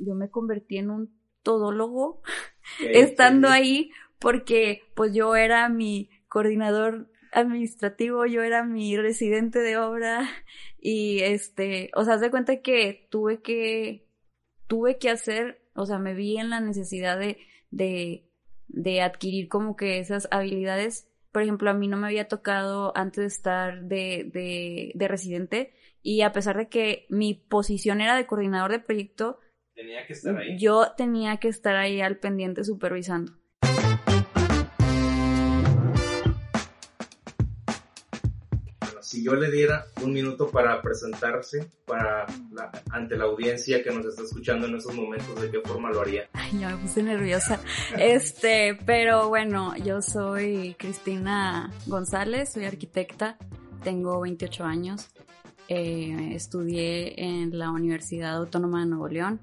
yo me convertí en un todólogo estando ahí porque pues yo era mi coordinador administrativo, yo era mi residente de obra y este, o sea, haz de cuenta que tuve que, tuve que hacer, o sea, me vi en la necesidad de, de, de adquirir como que esas habilidades. Por ejemplo, a mí no me había tocado antes de estar de, de, de residente y a pesar de que mi posición era de coordinador de proyecto, tenía que estar ahí. yo tenía que estar ahí al pendiente supervisando. si yo le diera un minuto para presentarse para ante la audiencia que nos está escuchando en esos momentos, ¿de qué forma lo haría? Ay, ya me puse nerviosa. Este, pero bueno, yo soy Cristina González, soy arquitecta, tengo 28 años, eh, estudié en la Universidad Autónoma de Nuevo León,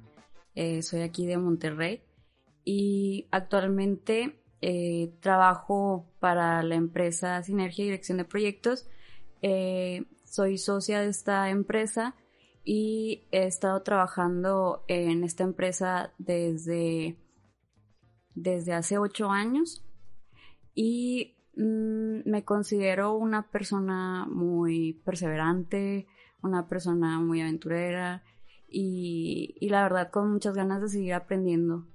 eh, soy aquí de Monterrey y actualmente eh, trabajo para la empresa Sinergia y Dirección de Proyectos. Eh, soy socia de esta empresa y he estado trabajando en esta empresa desde, desde hace ocho años y mm, me considero una persona muy perseverante, una persona muy aventurera y, y, la verdad con muchas ganas de seguir aprendiendo.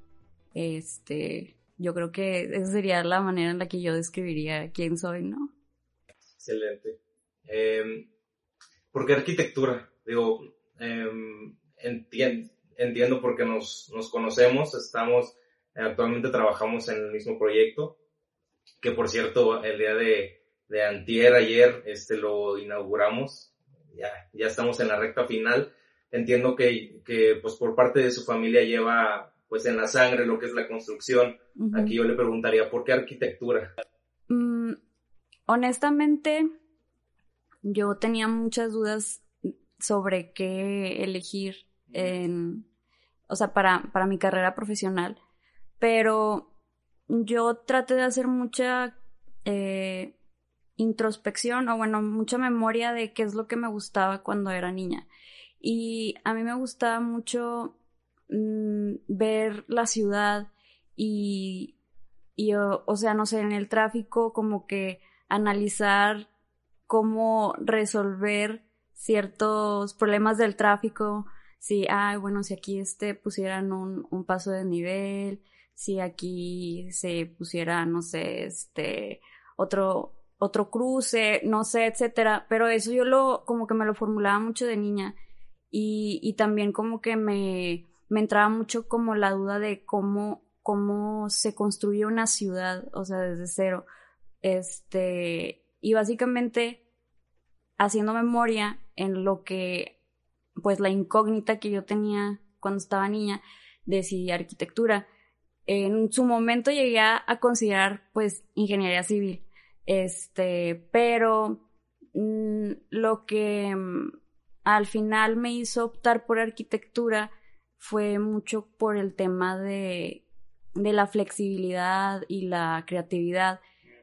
Este, yo creo que esa sería la manera en la que yo describiría quién soy, ¿no? Excelente. Eh, ¿Por qué arquitectura? Digo, eh, entiendo, porque nos, nos conocemos, estamos, actualmente trabajamos en el mismo proyecto, que por cierto, el día de, de antier, ayer, este, lo inauguramos, ya, ya estamos en la recta final. Entiendo que, que, pues, por parte de su familia lleva, pues, en la sangre lo que es la construcción. Aquí yo le preguntaría, ¿por qué arquitectura? Mm, honestamente, yo tenía muchas dudas sobre qué elegir en, o sea, para, para mi carrera profesional, pero yo traté de hacer mucha eh, introspección o bueno, mucha memoria de qué es lo que me gustaba cuando era niña. Y a mí me gustaba mucho mm, ver la ciudad y, y o sea, no sé, en el tráfico como que analizar cómo resolver ciertos problemas del tráfico. Si, ay, bueno, si aquí este pusieran un, un paso de nivel, si aquí se pusiera, no sé, este, otro, otro cruce, no sé, etcétera. Pero eso yo lo, como que me lo formulaba mucho de niña. Y, y también como que me, me entraba mucho como la duda de cómo, cómo se construye una ciudad, o sea, desde cero. Este, y básicamente haciendo memoria en lo que, pues la incógnita que yo tenía cuando estaba niña, decidí arquitectura. En su momento llegué a, considerar, pues, ingeniería civil. Este, pero mm, lo que mm, al final me hizo optar por arquitectura fue mucho por el tema de, de la flexibilidad y la creatividad.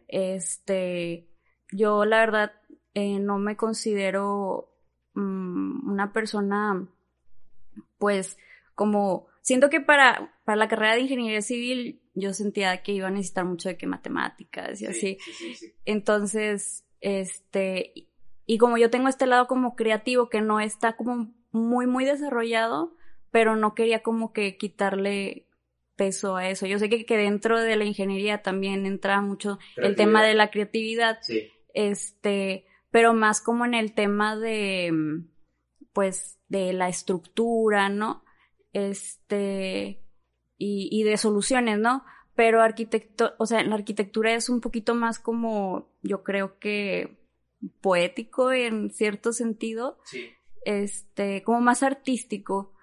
Este, yo la verdad eh, no me considero mm, una persona, pues, como, siento que para, para la carrera de ingeniería civil yo sentía que iba a necesitar mucho de que matemáticas y así. Entonces, este, y como yo tengo este lado como creativo que no está como muy, muy desarrollado, pero no quería como que quitarle peso a eso. Yo sé que, que dentro de la ingeniería también entra mucho el tema de la creatividad. Sí. Este, pero más como en el tema de, mm, pues, de la estructura, ¿no? Este, y, y de soluciones, ¿no? Pero arquitecto, o sea, la arquitectura es un poquito más como, yo creo que poético en cierto sentido. Sí. Este, como más artístico.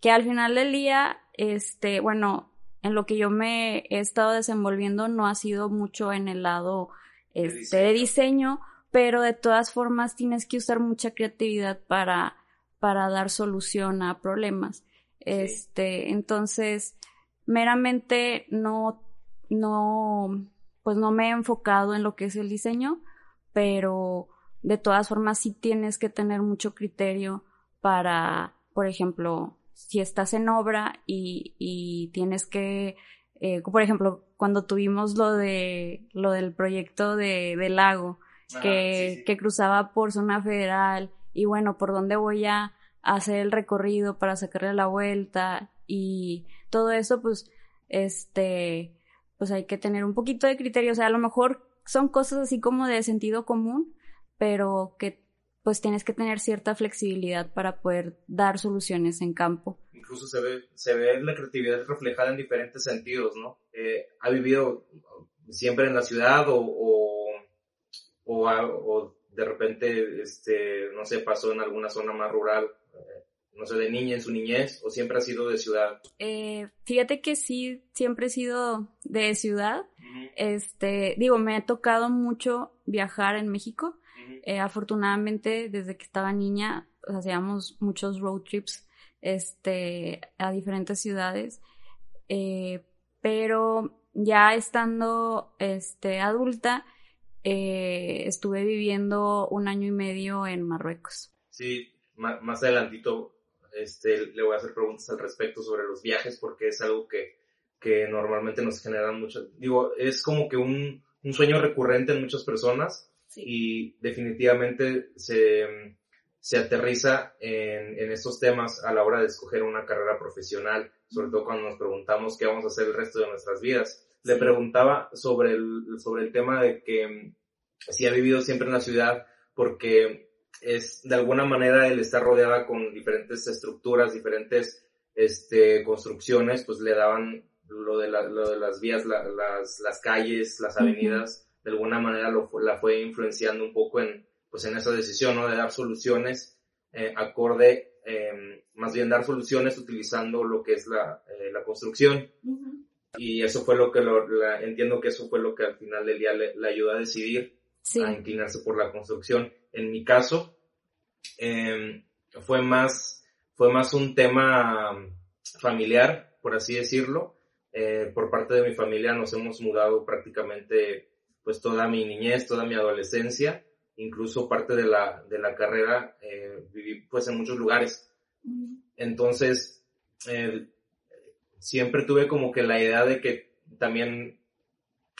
Que al final del día, este, bueno, en lo que yo me he estado desenvolviendo no ha sido mucho en el lado este, de diseño pero de todas formas tienes que usar mucha creatividad para, para dar solución a problemas. Este, entonces, meramente no, no, pues no me he enfocado en lo que es el diseño, pero de todas formas sí tienes que tener mucho criterio para, por ejemplo, si estás en obra y, y tienes que, eh, por ejemplo, cuando tuvimos lo de lo del proyecto de, del lago, que, que cruzaba por zona federal, y bueno, por dónde voy a hacer el recorrido para sacarle la vuelta y todo eso, pues, este, pues hay que tener un poquito de criterio, o sea, a lo mejor son cosas así como de sentido común, pero que pues tienes que tener cierta flexibilidad para poder dar soluciones en campo. Incluso se ve, se ve la creatividad reflejada en diferentes sentidos, ¿no? Eh, ha vivido siempre en la ciudad o, o, o, o de repente, este, no sé, pasó en alguna zona más rural, eh, no sé, de niña en su niñez, o siempre ha sido de ciudad? Eh, fíjate que sí, siempre he sido de ciudad. Este, digo, me ha tocado mucho viajar en México. Eh, afortunadamente, desde que estaba niña, hacíamos muchos road trips, este, a diferentes ciudades. pero ya estando, este, adulta, eh, estuve viviendo un año y medio en Marruecos. Sí, más adelantito este, le voy a hacer preguntas al respecto sobre los viajes porque es algo que, que normalmente nos genera mucho, digo, es como que un, un sueño recurrente en muchas personas y definitivamente se, se aterriza en, en, estos temas a la hora de escoger una carrera profesional, sobre todo cuando nos preguntamos qué vamos a hacer el resto de nuestras vidas. Le preguntaba sobre el, sobre el tema de que si ha vivido siempre en la ciudad, porque es de alguna manera el estar rodeada con diferentes estructuras, diferentes este, construcciones, pues le daban lo de, lo de las vías, las, las calles, las avenidas, de alguna manera lo, la fue influenciando un poco en, pues en esa decisión, ¿no? De dar soluciones eh, acorde, eh, más bien dar soluciones utilizando lo que es la, eh, la construcción. Y eso fue lo que lo, entiendo que eso fue lo que al final del día le, ayudó a decidir a inclinarse por la construcción. En mi caso, em, fue más, fue más un tema familiar, por así decirlo. Eh, por parte de mi familia nos hemos mudado prácticamente pues toda mi niñez, toda mi adolescencia, incluso parte de la, de la carrera, eh, viví pues en muchos lugares. Entonces, eh, siempre tuve como que la idea de que también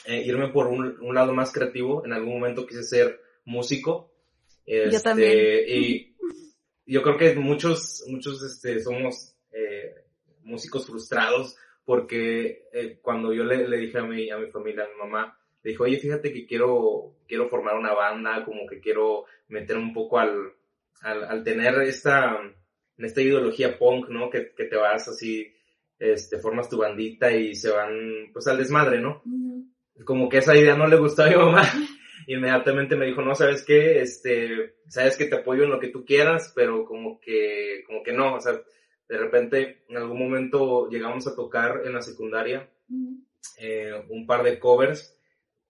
eh, irme por un, lado más creativo. En algún momento quise ser músico. yo este, también. Y yo creo que muchos, muchos este, somos músicos frustrados porque eh, cuando yo le, dije a mi, a mi familia, a mi mamá, le dijo, oye, fíjate que quiero, quiero formar una banda, como que quiero meter un poco al, al, al tener esta, esta ideología punk, ¿no? Que, que te vas así este, formas tu bandita y se van, pues, al desmadre, ¿no? Como que esa idea no le gustó a mi mamá. Inmediatamente me dijo, no, ¿sabes qué? Este, sabes que te apoyo en lo que tú quieras, pero como que, como que no, o sea, de repente, en algún momento llegamos a tocar en la secundaria eh, un par de covers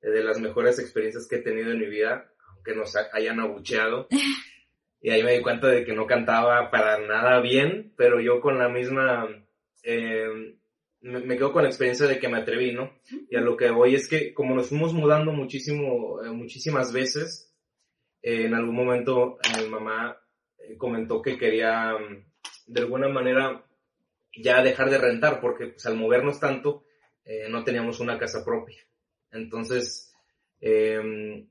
de las mejores experiencias que he tenido en mi vida, aunque nos hayan abucheado. y ahí me di cuenta de que no cantaba para nada bien, pero yo con la misma eh, me, quedo con la experiencia de que me atreví, ¿no? Y a lo que voy es que como nos fuimos mudando muchísimo, eh, muchísimas veces, eh, en algún momento mi mamá comentó que quería de alguna manera ya dejar de rentar porque pues, al movernos tanto no teníamos una casa propia. Entonces, em,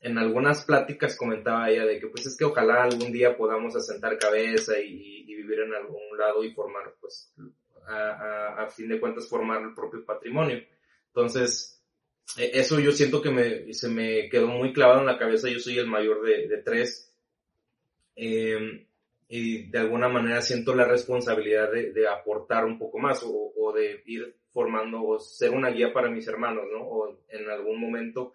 en algunas pláticas comentaba ella de que pues es que ojalá algún día podamos asentar cabeza y, vivir en algún lado y formar pues a, fin de cuentas formar el propio patrimonio. Entonces, e, eso yo siento que me, se me quedó muy clavado en la cabeza, yo soy el mayor de, tres. Eh, y de alguna manera siento la responsabilidad de, de aportar un poco más o, o, de ir formando o ser una guía para mis hermanos, ¿no? O en algún momento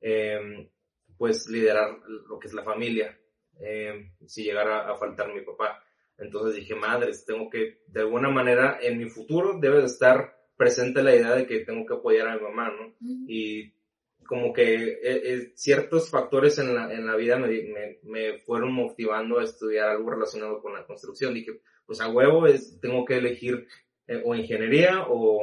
eh, pues liderar lo que es la familia, eh, si llegara a faltar mi papá. Entonces dije, madres, tengo que, de alguna manera, en mi futuro debe de estar presente la idea de que tengo que apoyar a mi mamá, ¿no? Y como que eh, eh, ciertos factores en la, en la vida me, me, fueron motivando a estudiar algo relacionado con la construcción. Dije, pues a huevo es, tengo que elegir o ingeniería o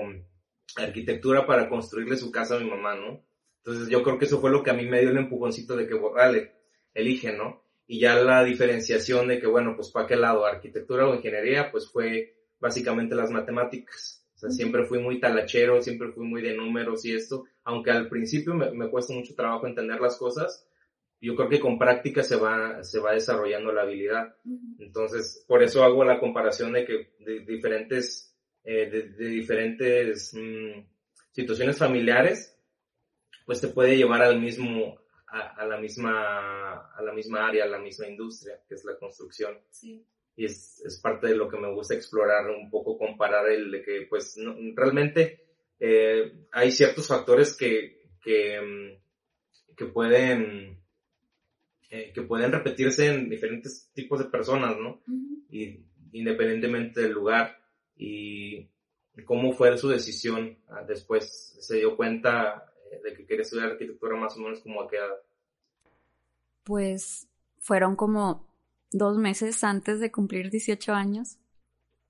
arquitectura para construirle su casa a mi mamá, ¿no? Entonces yo creo que eso fue lo que a mí me dio el empujoncito de que, vale, elige, ¿no? y ya la diferenciación de que, bueno, pues para qué lado, arquitectura o ingeniería, pues fue básicamente las matemáticas. O sea, siempre fui muy talachero, siempre fui muy de números y esto, aunque al principio me, me cuesta mucho trabajo entender las cosas, yo creo que con práctica se va, se va desarrollando la habilidad. Entonces, por eso hago la comparación de que de diferentes, eh, de, diferentes mm, situaciones familiares, pues te puede llevar al mismo, a, la misma, a la misma área, a la misma industria, que es la construcción. Sí. Y es, es parte de lo que me gusta explorar, un poco comparar el de que, pues, realmente eh, hay ciertos factores que, que, mm, que pueden eh, que pueden repetirse en diferentes tipos de personas, ¿no? y, independientemente del lugar. Y cómo fue su decisión ah, después. ¿Se dio cuenta eh, de que quería estudiar arquitectura más o menos como a qué edad? Pues fueron como dos meses antes de cumplir 18 años.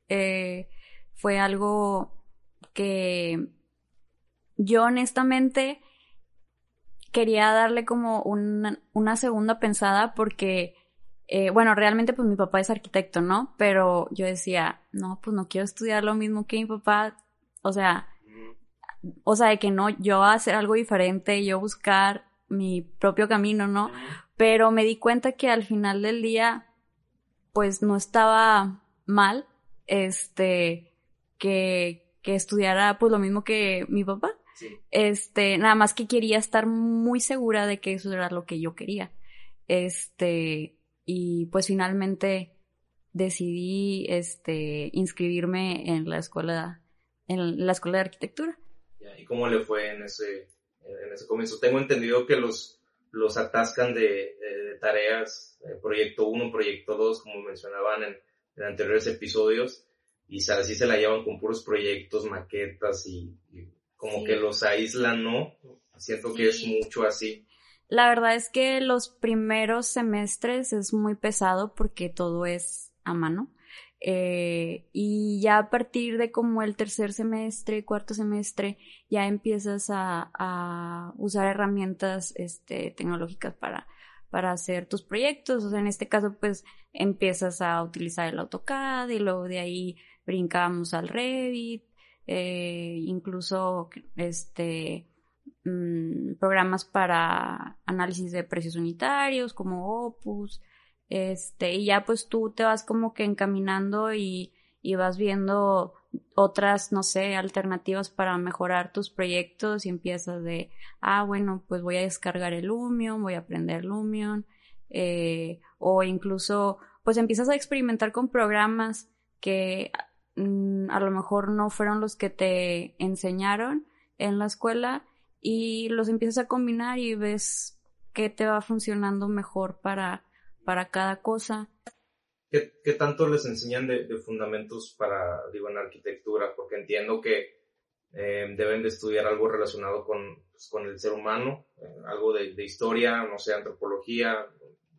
Eh, fue algo que yo honestamente quería darle como una, una segunda pensada porque, eh, bueno, realmente pues mi papá es arquitecto, ¿no? Pero yo decía, no, pues no quiero estudiar lo mismo que mi papá, o sea, o sea, de que no, yo hacer algo diferente, yo buscar mi propio camino, ¿no? Pero me di cuenta que al final del día, pues no estaba mal, este, que, que estudiara pues lo mismo que mi papá. Este, nada más que quería estar muy segura de que eso era lo que yo quería. Este, y pues finalmente decidí, este, inscribirme en la escuela, en la escuela de arquitectura. ¿Y cómo le fue en ese, en ese comienzo? Tengo entendido que los, los atascan de, tareas, eh, proyecto 1, proyecto 2, como mencionaban en, en, anteriores episodios, y así se la llevan con puros proyectos, maquetas y como que los aíslan, ¿no? Siento que es mucho así. La verdad es que los primeros semestres es muy pesado porque todo es a mano. Eh, y ya a partir de como el tercer semestre, cuarto semestre, ya empiezas a, usar herramientas este, tecnológicas para, para hacer tus proyectos. O sea, en este caso, pues empiezas a utilizar el AutoCAD y luego de ahí brincamos al Revit eh, incluso este mm, programas para análisis de precios unitarios como Opus, este, y ya pues tú te vas como que encaminando y, y vas viendo otras, no sé, alternativas para mejorar tus proyectos y empiezas de, ah, bueno, pues voy a descargar el Lumion, voy a aprender Lumion, eh, o incluso, pues empiezas a experimentar con programas que Mm, a lo mejor no fueron los que te enseñaron en la escuela y los empiezas a combinar y ves qué te va funcionando mejor para, para cada cosa. ¿Qué, qué tanto les enseñan de, fundamentos para, digo, en arquitectura? Porque entiendo que eh, deben de estudiar algo relacionado con, pues, con el ser humano, eh, algo de, de, historia, no sé, antropología.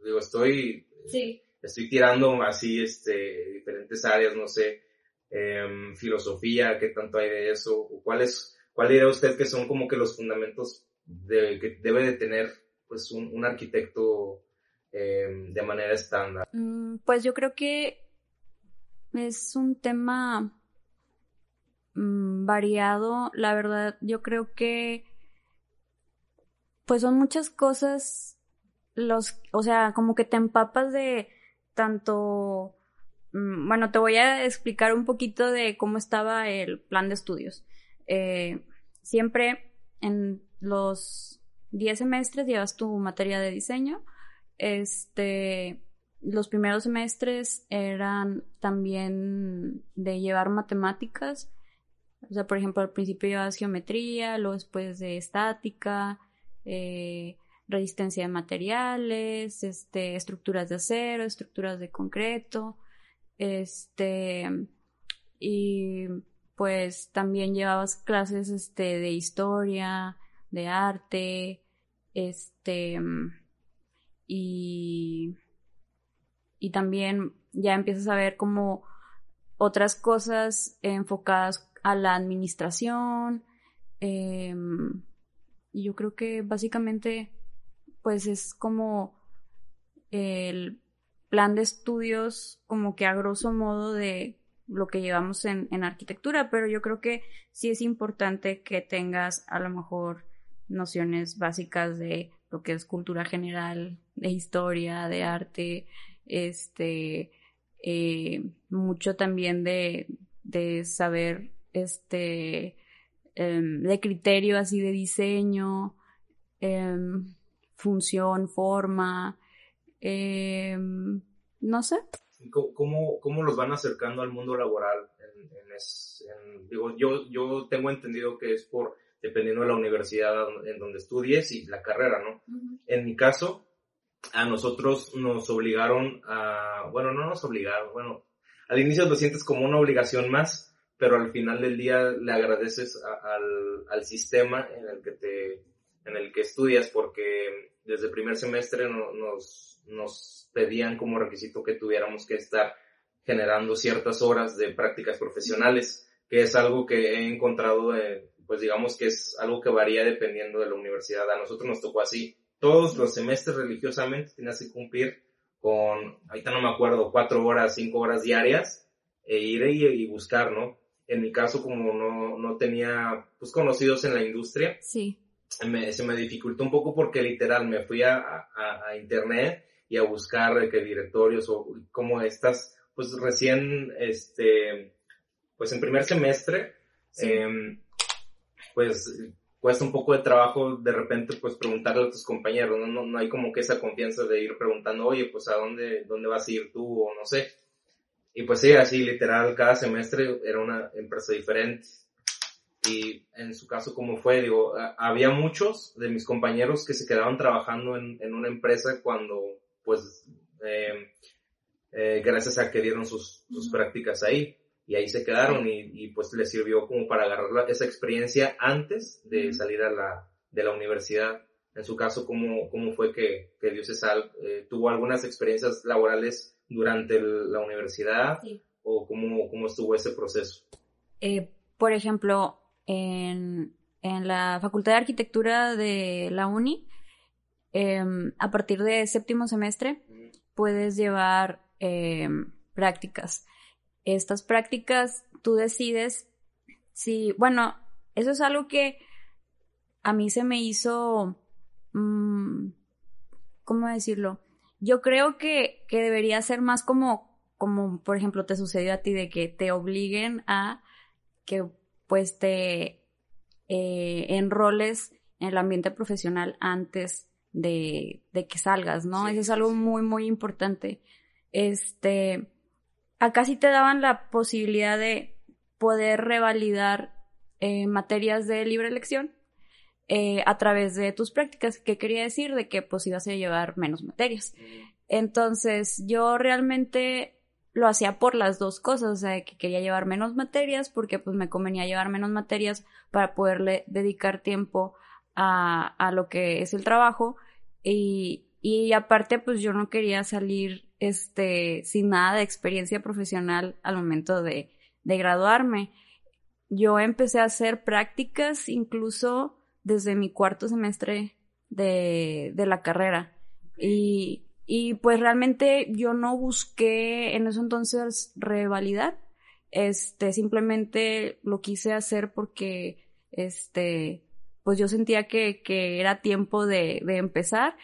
Digo, estoy, sí. estoy tirando así, este, diferentes áreas, no sé Em, filosofía, qué tanto hay de eso, cuál es, cuál diría usted que son como que los fundamentos de, que debe de tener pues un, arquitecto em, de manera estándar. Mm, pues yo creo que es un tema mm, variado, la verdad, yo creo que pues son muchas cosas los, o sea, como que te empapas de tanto Mm, bueno, te voy a explicar un poquito de cómo estaba el plan de estudios. Eh, siempre en los 10 semestres llevas tu materia de diseño. Este, los primeros semestres eran también de llevar matemáticas. O sea, por ejemplo, al principio llevas geometría, luego después de estática, eh, resistencia de materiales, este, estructuras de acero, estructuras de concreto. Este, y pues también llevabas clases este, de historia, de arte, este, y, y también ya empiezas a ver como otras cosas enfocadas a la administración. Em, y yo creo que básicamente, pues es como el plan de estudios como que a grosso modo de lo que llevamos en, en arquitectura, pero yo creo que sí es importante que tengas a lo mejor nociones básicas de lo que es cultura general, de historia, de arte, este, eh, mucho también de, de saber, este, em, de criterio así de diseño, em, función, forma, em, no sé. ¿Cómo, ¿Cómo, los van acercando al mundo laboral? digo, yo, yo tengo entendido que es por, dependiendo de la universidad en donde estudies y la carrera, ¿no? En mi caso, a nosotros nos obligaron a, bueno, no nos obligaron, bueno, al inicio lo sientes como una obligación más, pero al final del día le agradeces al, al, sistema en el que te, en el que estudias, porque desde el primer semestre nos, nos pedían como requisito que tuviéramos que estar generando ciertas horas de prácticas profesionales, que es algo que he encontrado, pues digamos que es algo que varía dependiendo de la universidad. A nosotros nos tocó así todos los semestres religiosamente tenías que cumplir con, ahorita no me acuerdo, cuatro horas, cinco horas diarias, e ir y, buscar, ¿no? En mi caso, como no, no tenía, pues, conocidos en la industria, sí. se me dificultó un poco porque literal me fui a, a, internet y a buscar qué directorios o como estas, pues recién, este, pues en primer semestre, em, pues cuesta un poco de trabajo de repente pues preguntarle a tus compañeros, ¿no? No, no hay como que esa confianza de ir preguntando, oye, pues a dónde, dónde vas a ir tú o no sé. Y pues sí, así literal, cada semestre era una empresa diferente. Y en su caso, ¿cómo fue? Digo, había muchos de mis compañeros que se quedaban trabajando en, en una empresa cuando, pues, eh, eh, gracias a que dieron sus, sus prácticas ahí y ahí se quedaron y, y, pues les sirvió como para agarrar esa experiencia antes de salir a la, de la universidad. En su caso, ¿cómo, cómo fue que, que Diocesal eh, tuvo algunas experiencias laborales durante la universidad o cómo, cómo estuvo ese proceso? Eh, por ejemplo, en, en la Facultad de Arquitectura de la UNI, em, a partir de séptimo semestre, puedes llevar em, prácticas estas prácticas tú decides si, bueno, eso es algo que a mí se me hizo, mm, ¿cómo decirlo? Yo creo que, que debería ser más como, como, por ejemplo, te sucedió a ti de que te obliguen a que pues te eh, enroles en el ambiente profesional antes de, de que salgas, ¿no? Eso es algo muy, muy importante. Este, acá sí te daban la posibilidad de poder revalidar eh, materias de libre elección eh, a través de tus prácticas. ¿Qué quería decir? De que pues ibas a llevar menos materias. Entonces yo realmente lo hacía por las dos cosas, o sea, que quería llevar menos materias porque pues me convenía llevar menos materias para poderle dedicar tiempo a, a lo que es el trabajo y, y aparte pues yo no quería salir este, sin nada de experiencia profesional al momento de, de graduarme. Yo empecé a hacer prácticas incluso desde mi cuarto semestre de, de la carrera. Y, y pues realmente yo no busqué en eso entonces revalidar. Este, simplemente lo quise hacer porque, este, pues yo sentía que, que era tiempo de, de empezar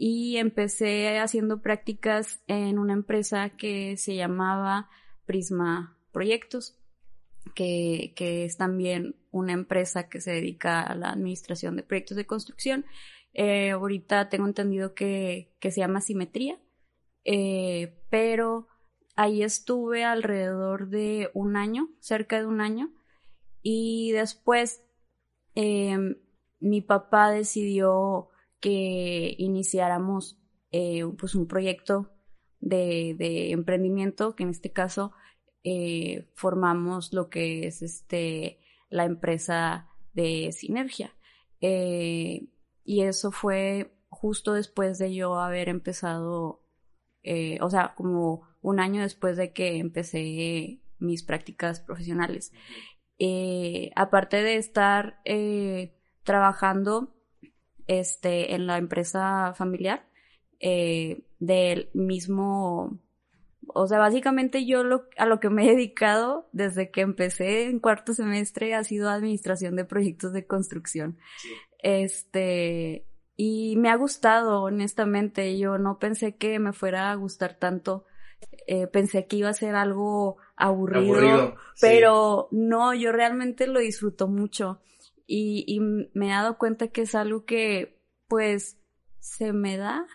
y empecé haciendo prácticas en una empresa que se llamaba Prisma Proyectos, que, que es también una empresa que se dedica a la administración de proyectos de construcción. Eh, ahorita tengo entendido que, que se llama Simetría, eh, pero ahí estuve alrededor de un año, cerca de un año, y después eh, mi papá decidió que iniciáramos eh, pues un proyecto de, de, emprendimiento, que en este caso eh, formamos lo que es este la empresa de Sinergia. Eh, y eso fue justo después de yo haber empezado, o sea, como un año después de que empecé mis prácticas profesionales. Aparte de estar trabajando este, en la empresa familiar, eh, del mismo, o sea, básicamente yo lo, a lo que me he dedicado desde que empecé en cuarto semestre ha sido administración de proyectos de construcción. Este, y me ha gustado, honestamente. Yo no pensé que me fuera a gustar tanto. Eh, pensé que iba a ser algo aburrido, pero no, yo realmente lo disfruto mucho y, me he dado cuenta que es algo que pues se me da,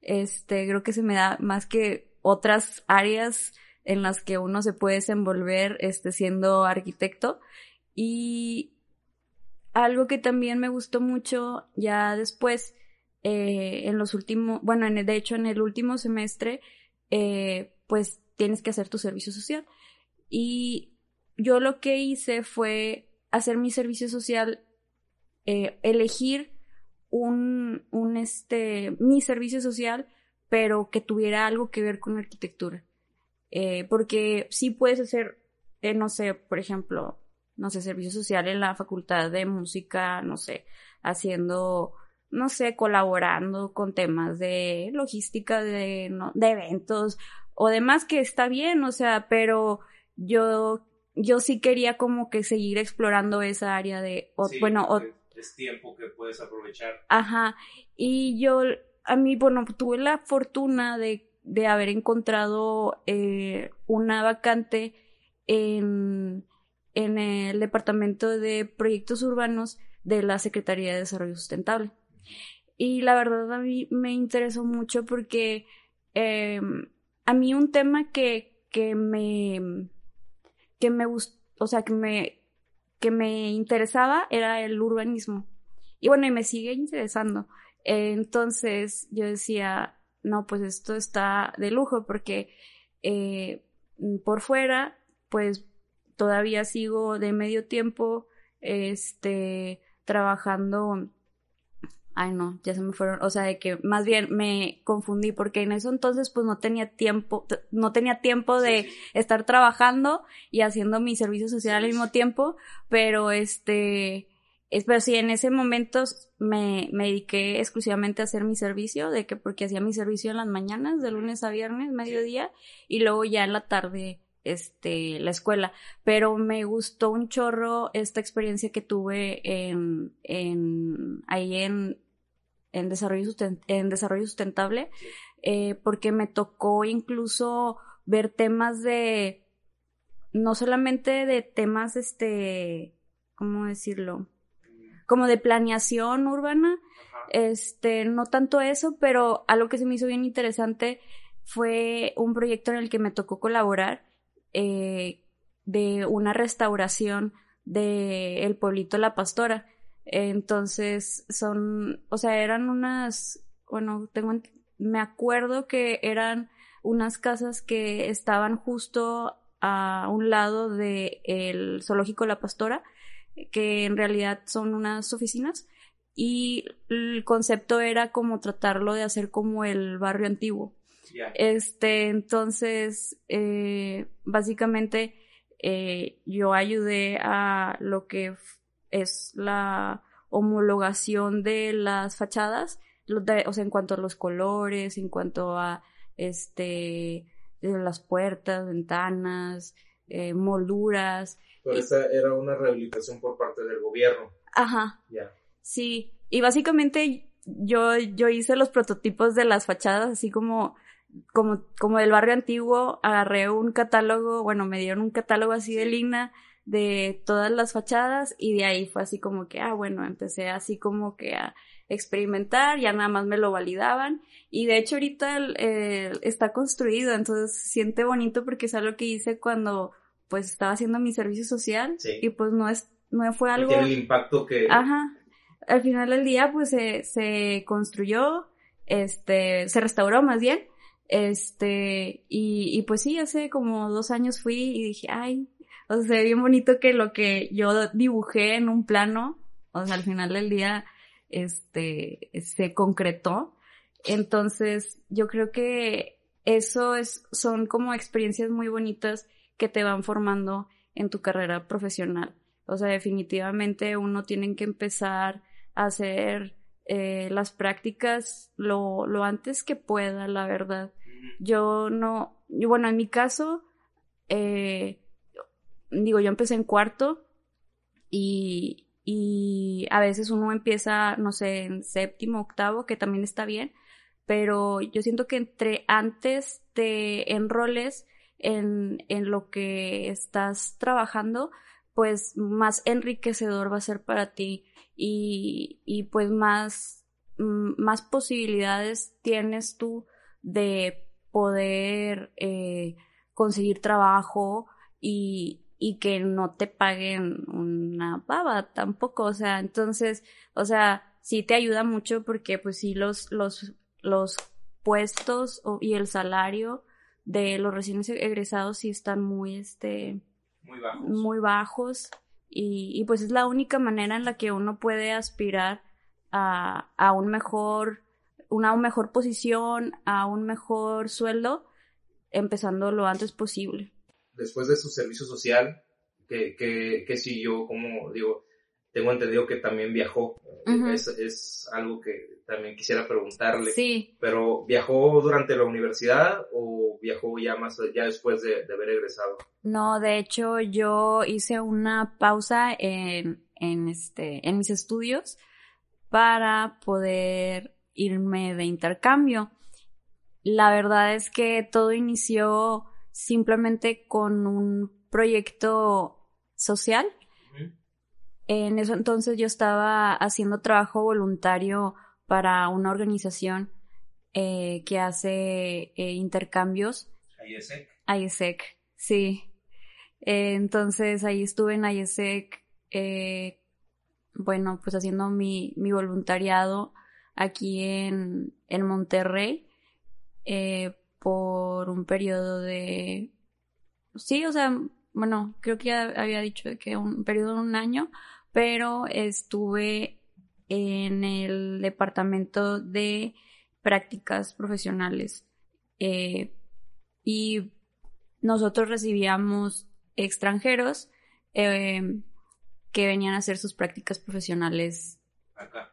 este, creo que se me da más que otras áreas en las que uno se puede desenvolver, este, siendo arquitecto. Y algo que también me gustó mucho ya después, eh, en los últimos, bueno, en, de hecho en el último semestre, eh, pues tienes que hacer tu servicio social. Y yo lo que hice fue hacer mi servicio social, eh, elegir un, un, este, mi servicio social, pero que tuviera algo que ver con arquitectura. Eh, porque sí puedes hacer, eh, no sé, por ejemplo, no sé, servicio social en la facultad de música, no sé, haciendo, no sé, colaborando con temas de logística, de, de eventos o demás que está bien, o sea, pero yo, yo sí quería como que seguir explorando esa área de, bueno, es tiempo que puedes aprovechar. Ajá. Y yo, a mí, bueno, tuve la fortuna de, de haber encontrado eh, una vacante en, en el Departamento de Proyectos Urbanos de la Secretaría de Desarrollo Sustentable. Y la verdad a mí me interesó mucho porque eh, a mí un tema que, que me, que me gustó, o sea, que me, que me interesaba era el urbanismo. Y bueno, y me sigue interesando. entonces yo decía, no, pues esto está de lujo porque eh, por fuera, pues todavía sigo de medio tiempo, este, trabajando Ay, no, ya se me fueron, o sea, de que más bien me confundí porque en eso entonces pues no tenía tiempo, no tenía tiempo de estar trabajando y haciendo mi servicio social al mismo tiempo, pero este, es, pero sí, en ese momento me, me dediqué exclusivamente a hacer mi servicio, de que porque hacía mi servicio en las mañanas, de lunes a viernes, mediodía, y luego ya en la tarde este, la escuela, pero me gustó un chorro esta experiencia que tuve en, en, ahí en, en desarrollo, en desarrollo sustentable, eh, porque me tocó incluso ver temas de, no solamente de temas, este, ¿cómo decirlo? Como de planeación urbana, este, no tanto eso, pero algo que se me hizo bien interesante fue un proyecto en el que me tocó colaborar eh, de una restauración de el pueblito La Pastora. Entonces, son, o sea, eran unas, bueno, tengo, me acuerdo que eran unas casas que estaban justo a un lado del el zoológico La Pastora, que en realidad son unas oficinas, y el concepto era como tratarlo de hacer como el barrio antiguo. Este, entonces, eh, básicamente, eh, yo ayudé a lo que es la homologación de las fachadas, o sea, en cuanto a los colores, en cuanto a este las puertas, ventanas, eh, molduras. Pero esta era una rehabilitación por parte del gobierno. Ajá. Ya. Sí, y básicamente yo, yo hice los prototipos de las fachadas, así como, como, como del barrio antiguo, agarré un catálogo, bueno, me dieron un catálogo así de lina de todas las fachadas y de ahí fue así como que, ah, bueno, empecé así como que a experimentar, ya nada más me lo validaban y de hecho ahorita está construido, entonces se siente bonito porque es algo que hice cuando pues estaba haciendo mi servicio social y pues no es, no fue algo... Tiene el impacto que... Ajá. Al final del día pues se, se construyó, este, se restauró más bien, este, y, y pues sí, hace como dos años fui y dije, ay, o sea, bien bonito que lo que yo dibujé en un plano, o sea, al final del día, este, se concretó. Entonces, yo creo que eso es, son como experiencias muy bonitas que te van formando en tu carrera profesional. O sea, definitivamente uno tiene que empezar a hacer eh, las prácticas lo, lo antes que pueda, la verdad. Yo no, bueno, en mi caso, eh, digo, yo empecé en cuarto y, y a veces uno empieza, no sé, en séptimo, octavo, que también está bien, pero yo siento que entre antes te enroles en, en lo que estás trabajando, pues más enriquecedor va a ser para ti y, y pues más, mm, más posibilidades tienes tú de poder eh, conseguir trabajo y, y que no te paguen una baba tampoco, o sea, entonces, o sea, sí te ayuda mucho porque pues sí los, los, los puestos y el salario de los recién egresados sí están muy, este, muy bajos. Muy bajos y, y, pues es la única manera en la que uno puede aspirar a, a un mejor, una mejor posición, a un mejor sueldo, empezando lo antes posible. Después de su servicio social, que, que, que siguió, como digo, tengo entendido que también viajó. es, es, algo que también quisiera preguntarle. Sí. Pero ¿viajó durante la universidad o viajó ya más, ya después de, de haber egresado? No, de hecho yo hice una pausa en, en este, en mis estudios para poder irme de intercambio. La verdad es que todo inició simplemente con un proyecto social en eso entonces yo estaba haciendo trabajo voluntario para una organización eh, que hace eh, intercambios. IESEC. IESEC, sí. Eh, entonces ahí estuve en IESEC, bueno, pues haciendo mi, mi voluntariado aquí en, en Monterrey por un periodo de... Sí, o sea, bueno, creo que ya había dicho que un periodo de un año, pero estuve en el departamento de prácticas profesionales eh, y nosotros recibíamos extranjeros eh, que venían a hacer sus prácticas profesionales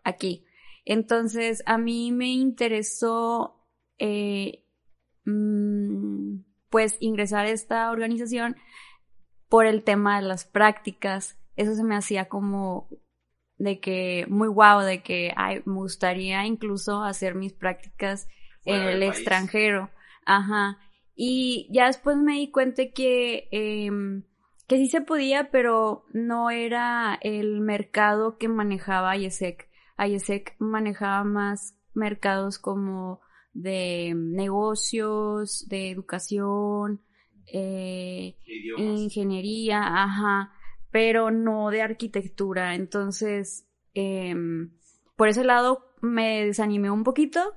aquí. Entonces, a mí me interesó eh, pues ingresar a esta organización por el tema de las prácticas eso se me hacía como de que muy guau, de que ay, me gustaría incluso hacer mis prácticas en el extranjero. Ajá. Y ya después me di cuenta que, eh, que sí se podía, pero no era el mercado que manejaba IESEC. IESEC manejaba más mercados como de negocios, de educación, eh, ingeniería, ajá pero no de arquitectura. Entonces, em, por ese lado me desanimé un poquito,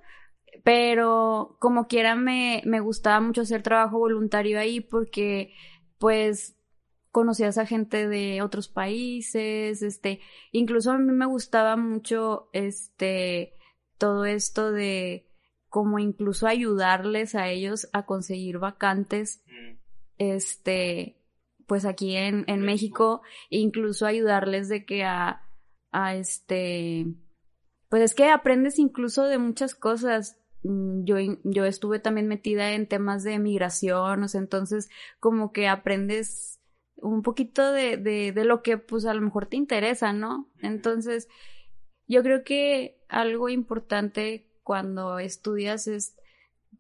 pero como quiera me, me gustaba mucho hacer trabajo voluntario ahí porque pues conocías a gente de otros países, este, incluso a mí me gustaba mucho este todo esto de como incluso ayudarles a ellos a conseguir vacantes, mm. este, pues aquí en, en México, incluso ayudarles de que a, a este, pues es que aprendes incluso de muchas cosas. Mm, yo, yo estuve también metida en temas de migración, o sea, entonces como que aprendes un poquito de, de, de lo que pues a lo mejor te interesa, ¿no? Entonces, yo creo que algo importante cuando estudias es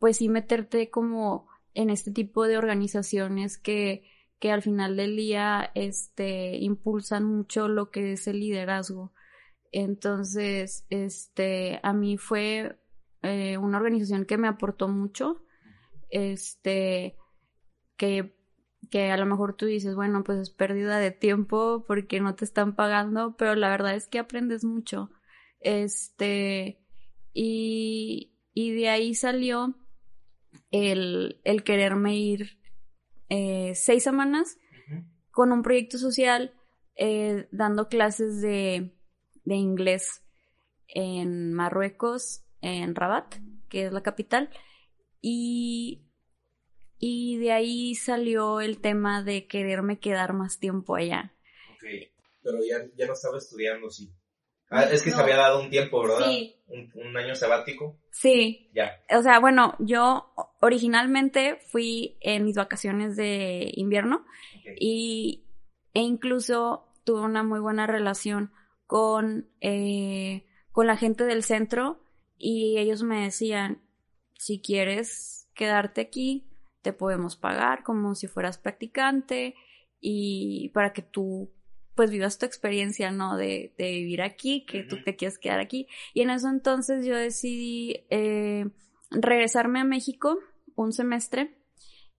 pues sí meterte como en este tipo de organizaciones que que al final del día este, impulsan mucho lo que es el liderazgo. Entonces, este, a mí fue eh, una organización que me aportó mucho, este, que, que a lo mejor tú dices, bueno, pues es pérdida de tiempo porque no te están pagando, pero la verdad es que aprendes mucho. Este, y, y de ahí salió el, el quererme ir eh, seis semanas con un proyecto social eh, dando clases de, de, inglés en Marruecos, en Rabat, que es la capital, y, y de ahí salió el tema de quererme quedar más tiempo allá. Ok, pero ya, ya no estaba estudiando, sí. Ah, es que se había dado un tiempo, ¿verdad? Sí. Un, un año sabático. Sí, Ya. o sea, bueno, yo originalmente fui en mis vacaciones de invierno y, e incluso tuve una muy buena relación con, eh, con la gente del centro y ellos me decían, si quieres quedarte aquí, te podemos pagar como si fueras practicante y para que tú pues vivas tu experiencia, ¿no? De, de vivir aquí, que tú te quieres quedar aquí. Y en eso entonces yo decidí eh, regresarme a México un semestre.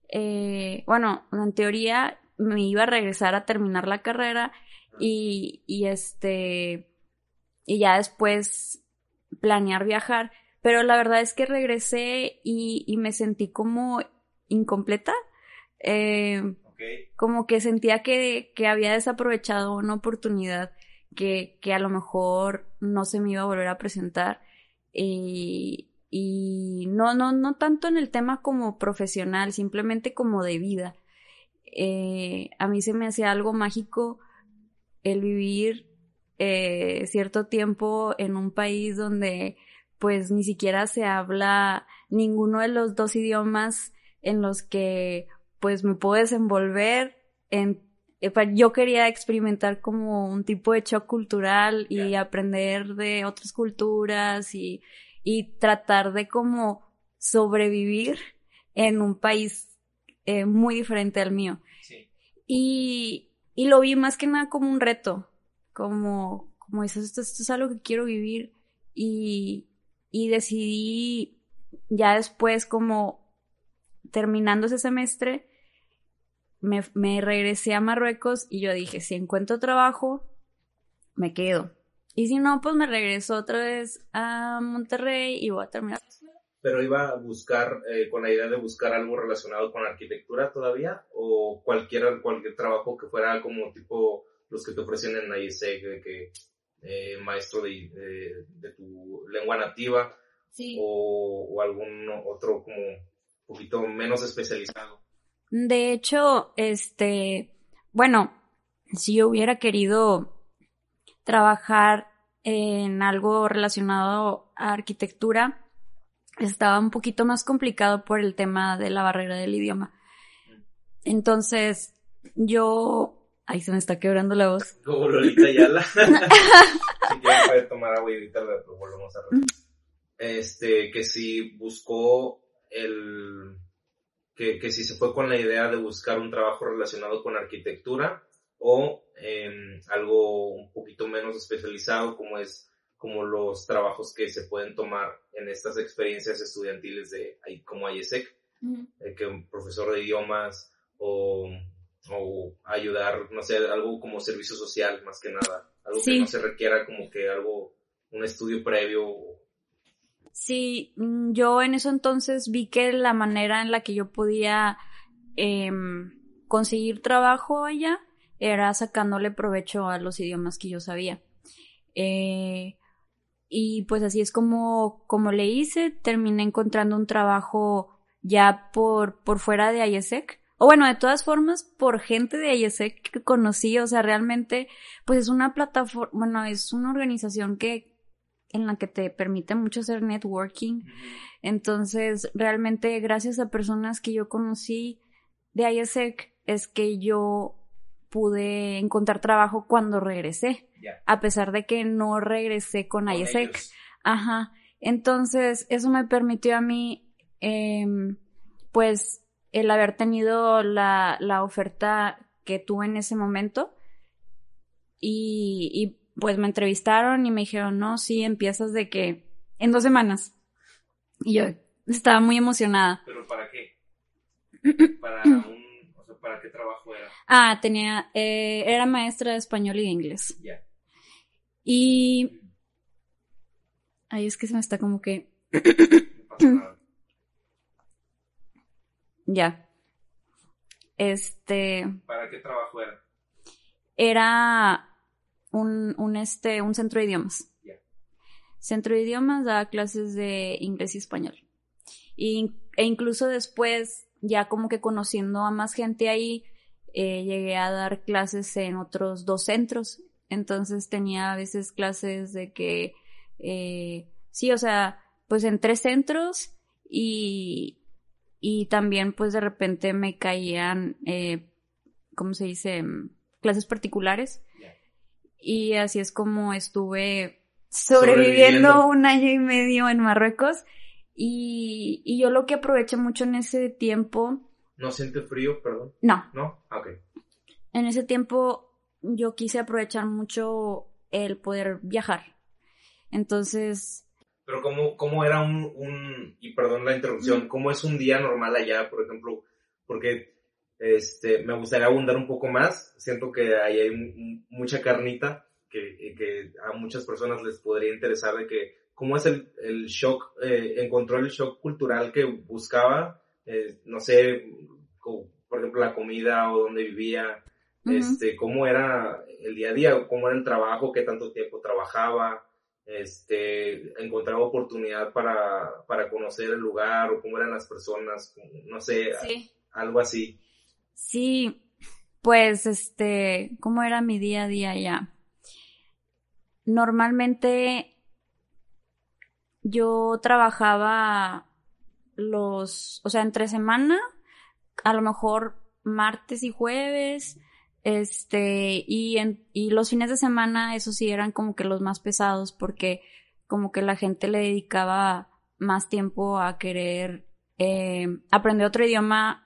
Eh, bueno, en teoría me iba a regresar a terminar la carrera y, y este, y ya después planear viajar. Pero la verdad es que regresé y, y me sentí como incompleta. Eh, Como que sentía que, que había desaprovechado una oportunidad que, que a lo mejor no se me iba a volver a presentar. Y, y no, no, no tanto en el tema como profesional, simplemente como de vida. Eh, a mí se me hacía algo mágico el vivir eh, cierto tiempo en un país donde pues ni siquiera se habla ninguno de los dos idiomas en los que pues me puedo desenvolver en eh, yo quería experimentar como un tipo de shock cultural y aprender de otras culturas y, y tratar de como sobrevivir en un país eh, muy diferente al mío. Sí. Y, y lo vi más que nada como un reto, como, como dices, esto, esto es algo que quiero vivir y, y decidí ya después como terminando ese semestre, me, me regresé a Marruecos y yo dije, si encuentro trabajo, me quedo. Y si no, pues me regreso otra vez a Monterrey y voy a terminar. Pero iba a buscar, eh, con la idea de buscar algo relacionado con arquitectura todavía, o cualquier, cualquier trabajo que fuera como tipo los que te ofrecen en IESEC, de que eh, maestro de, de, de tu lengua nativa, Sí. o, o algún otro como un poquito menos especializado. De hecho, este, bueno, si yo hubiera querido trabajar en algo relacionado a arquitectura, estaba un poquito más complicado por el tema de la barrera del idioma. Entonces, yo, ahí se me está quebrando la voz. Como Lolita Yala. si quieren tomar agua y ahorita lo, volvemos a. Este, que si buscó el, que, que si se fue con la idea de buscar un trabajo relacionado con arquitectura o em, algo un poquito menos especializado como es como los trabajos que se pueden tomar en estas experiencias estudiantiles de como IESEC, eh, que un profesor de idiomas o, o ayudar, no sé, algo como servicio social más que nada, algo Sí. que no se requiera como que algo, un estudio previo. Sí, mm, yo en eso entonces vi que la manera en la que yo podía em, conseguir trabajo allá era sacándole provecho a los idiomas que yo sabía. Eh, y pues así es como, como le hice, terminé encontrando un trabajo ya por, por fuera de IESEC. O bueno, de todas formas, por gente de IESEC que conocí, o sea, realmente, pues es una plataforma, bueno, es una organización que, en la que te permite mucho hacer networking. Entonces, realmente, gracias a personas que yo conocí de IESEC, es que yo pude encontrar trabajo cuando regresé, a pesar de que no regresé con, con IESEC. ellos. Ajá. Entonces, eso me permitió a mí, em, pues, el haber tenido la, la oferta que tuve en ese momento. Y, y, pues me entrevistaron y me dijeron, no, sí, empiezas de que en dos semanas. Y yo estaba muy emocionada. ¿Pero para qué? Para un, o sea, ¿para qué trabajo era? Ah, tenía, eh, era maestra de español y de inglés. Ya. Y ahí es que se me está como que, No ya. Este, ¿Para qué trabajo era? era un, un, este, un centro de idiomas. Centro de idiomas daba clases de inglés y español. Y, e incluso después, ya como que conociendo a más gente ahí, eh, llegué a dar clases en otros dos centros, Entonces tenía a veces clases de que, eh, sí, o sea, pues en tres centros y, y también pues de repente me caían, eh, ¿cómo se dice? Clases particulares. Y así es como estuve sobreviviendo, un año y medio en Marruecos. Y, y yo lo que aproveché mucho en ese tiempo. ¿No siente frío, perdón? No. ¿No? Ok. En ese tiempo yo quise aprovechar mucho el poder viajar. Entonces... Pero ¿cómo, cómo era un, un, y perdón la interrupción, cómo es un día normal allá, por ejemplo? Porque este, me gustaría abundar un poco más. Siento que ahí hay mucha carnita que, que, a muchas personas les podría interesar de que cómo es el, el shock, eh, encontró el shock cultural que buscaba, eh, no sé, por ejemplo, la comida o dónde vivía, este, cómo era el día a día, cómo era el trabajo, qué tanto tiempo trabajaba, este, encontraba oportunidad para, para conocer el lugar o cómo eran las personas, no sé, algo así. Sí, pues este, ¿cómo era mi día a día ya? Normalmente yo trabajaba los, o sea, entre semana, a lo mejor martes y jueves, este, y, en, y los fines de semana, eso sí, eran como que los más pesados porque como que la gente le dedicaba más tiempo a querer eh, aprender otro idioma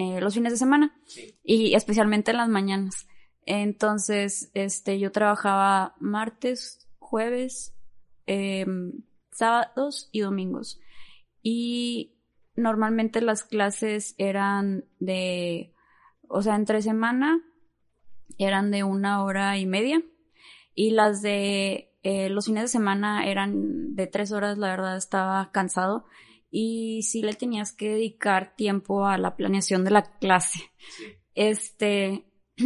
eh, los fines de semana y especialmente en las mañanas. Entonces, este, yo trabajaba martes, jueves, em, sábados y domingos. Y normalmente las clases eran de, o sea, entre semana eran de una hora y media y las de eh, los fines de semana eran de tres horas, la verdad estaba cansado y sí le tenías que dedicar tiempo a la planeación de la clase. Este,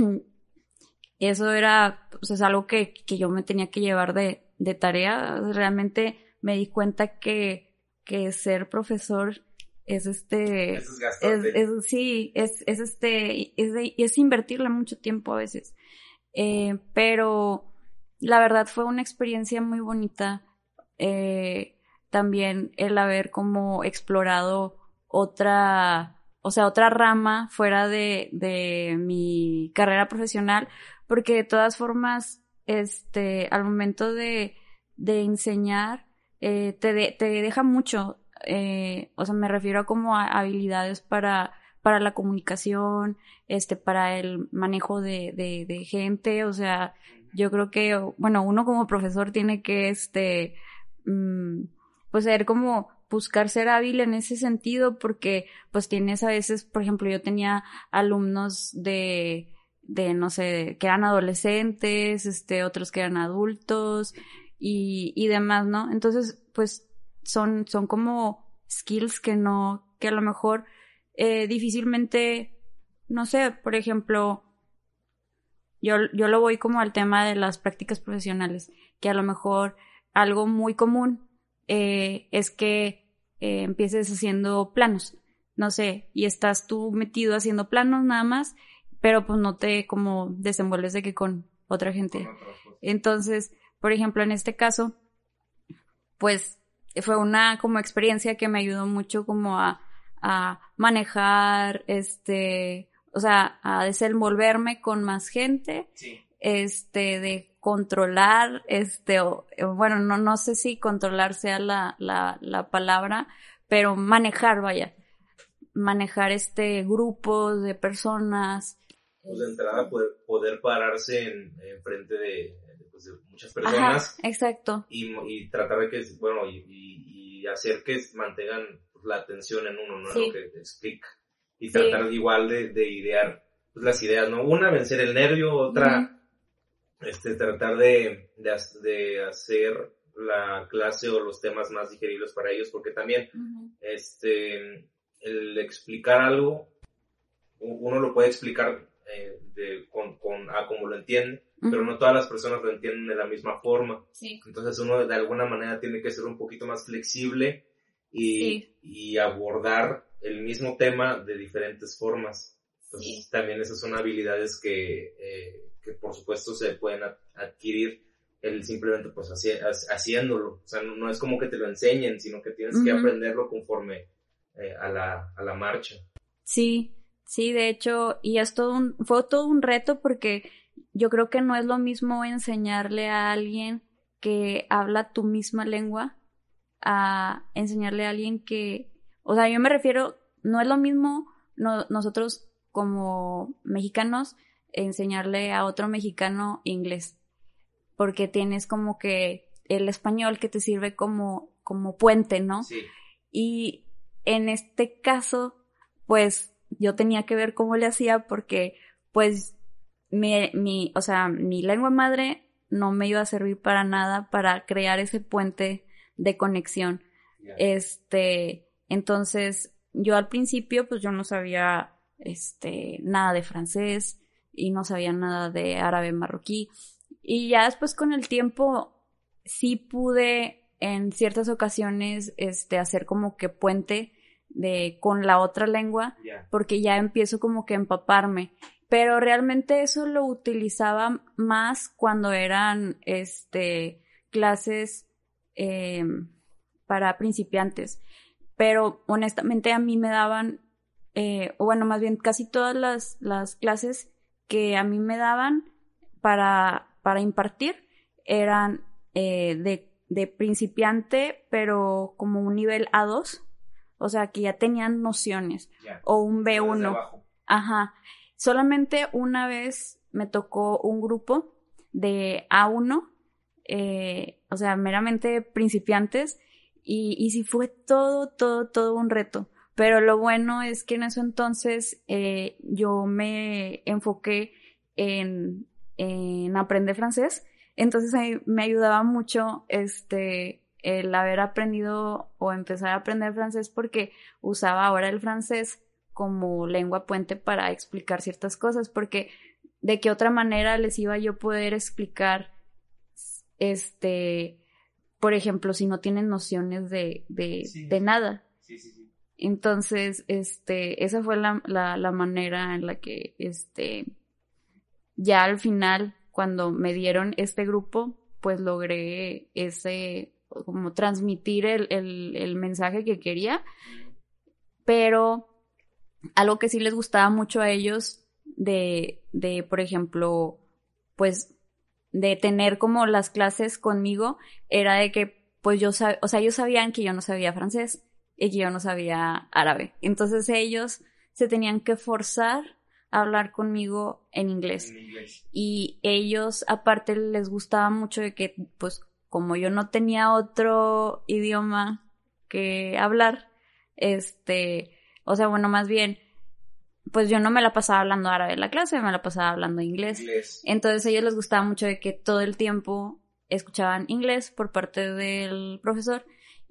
eso era, pues es algo que, que yo me tenía que llevar de, de tarea. Realmente me di cuenta que, que ser profesor es este, es, es, sí, es, es este, es, es invertirle mucho tiempo a veces. Eh, pero la verdad fue una experiencia muy bonita. Eh, también el haber como explorado otra, o sea, otra rama fuera de, de mi carrera profesional, porque de todas formas, este, al momento de, de enseñar, eh, te, te deja mucho, eh, o sea, me refiero a como habilidades para, para la comunicación, este, para el manejo de, de, de, gente, o sea, yo creo que, bueno, uno como profesor tiene que, este, mm, pues ser como buscar ser hábil en ese sentido porque pues tienes a veces, por ejemplo, yo tenía alumnos de, de no sé, que eran adolescentes, este, otros que eran adultos y, y demás, ¿no? Entonces, pues son, son como skills que no, que a lo mejor eh, difícilmente, no sé, por ejemplo, yo, yo lo voy como al tema de las prácticas profesionales, que a lo mejor algo muy común eh, es que eh, empieces haciendo planos, no sé, y estás tú metido haciendo planos nada más, pero pues no te como desenvuelves de que con otra gente. Entonces, por ejemplo, en este caso, pues fue una como experiencia que me ayudó mucho como a, a manejar, este, o sea, a desenvolverme con más gente, este, de controlar, este, o, bueno, no, no sé si controlar sea la, la, la palabra, pero manejar, vaya, manejar este grupo de personas. Pues de entrada poder, poder pararse en, en frente de, pues, de muchas personas. exacto. Y, y, tratar de que, bueno, y, y, hacer que mantengan la atención en uno, ¿no? Lo que explica. Y tratar igual de, de idear pues, las ideas, ¿no? Una, vencer el nervio, otra, este, tratar de, de, de, hacer la clase o los temas más digeribles para ellos, porque también, este, el explicar algo, uno lo puede explicar eh, de, con, con, a como lo entiende, pero no todas las personas lo entienden de la misma forma. Entonces uno de alguna manera tiene que ser un poquito más flexible y, y abordar el mismo tema de diferentes formas. Entonces también esas son habilidades que, eh, que por supuesto se pueden adquirir el simplemente pues haciéndolo. O sea, no, es como que te lo enseñen, sino que tienes que aprenderlo conforme eh, a, la, a la marcha. Sí, sí, de hecho, y es todo un, fue todo un reto porque yo creo que no es lo mismo enseñarle a alguien que habla tu misma lengua a enseñarle a alguien que, o sea, yo me refiero, no es lo mismo nosotros como mexicanos enseñarle a otro mexicano inglés, porque tienes como que el español que te sirve como, como puente, ¿no? Sí. Y en este caso, pues yo tenía que ver cómo le hacía porque, pues, mi, mi, o sea, mi lengua madre no me iba a servir para nada para crear ese puente de conexión. Este, entonces, yo al principio, pues yo no sabía, este, nada de francés y no sabía nada de árabe marroquí. Y ya después con el tiempo sí pude en ciertas ocasiones, este, hacer como que puente de, con la otra lengua, porque ya empiezo como que a empaparme. Pero realmente eso lo utilizaba más cuando eran, este, clases, eh, para principiantes. Pero honestamente a mí me daban, eh, o bueno, más bien casi todas las, las clases que a mí me daban para, para impartir eran eh, de, de principiante, pero como un nivel A2, o sea, que ya tenían nociones, o un B1. Ajá. Solamente una vez me tocó un grupo de A1, eh, o sea, meramente principiantes, y, y sí fue todo, todo, todo un reto. Pero lo bueno es que en eso entonces eh, yo me enfoqué en, en aprender francés. Entonces ahí me ayudaba mucho este el haber aprendido o empezar a aprender francés porque usaba ahora el francés como lengua puente para explicar ciertas cosas, porque de qué otra manera les iba yo a poder explicar este por ejemplo, si no tienen nociones de, de, nada. Sí, sí, Entonces, este, esa fue la, la, manera en la que, este, ya al final, cuando me dieron este grupo, pues logré ese, como transmitir el, el, mensaje que quería. Pero algo que sí les gustaba mucho a ellos de, de, por ejemplo, pues de tener como las clases conmigo era de que pues yo sabía, o sea, ellos sabían que yo no sabía francés y que yo no sabía árabe. Entonces ellos se tenían que forzar a hablar conmigo en inglés. En inglés. Y ellos aparte les gustaba mucho de que pues como yo no tenía otro idioma que hablar, este, o sea, bueno, más bien pues yo no me la pasaba hablando árabe en la clase, me la pasaba hablando inglés. Entonces a ellos les gustaba mucho de que todo el tiempo escuchaban inglés por parte del profesor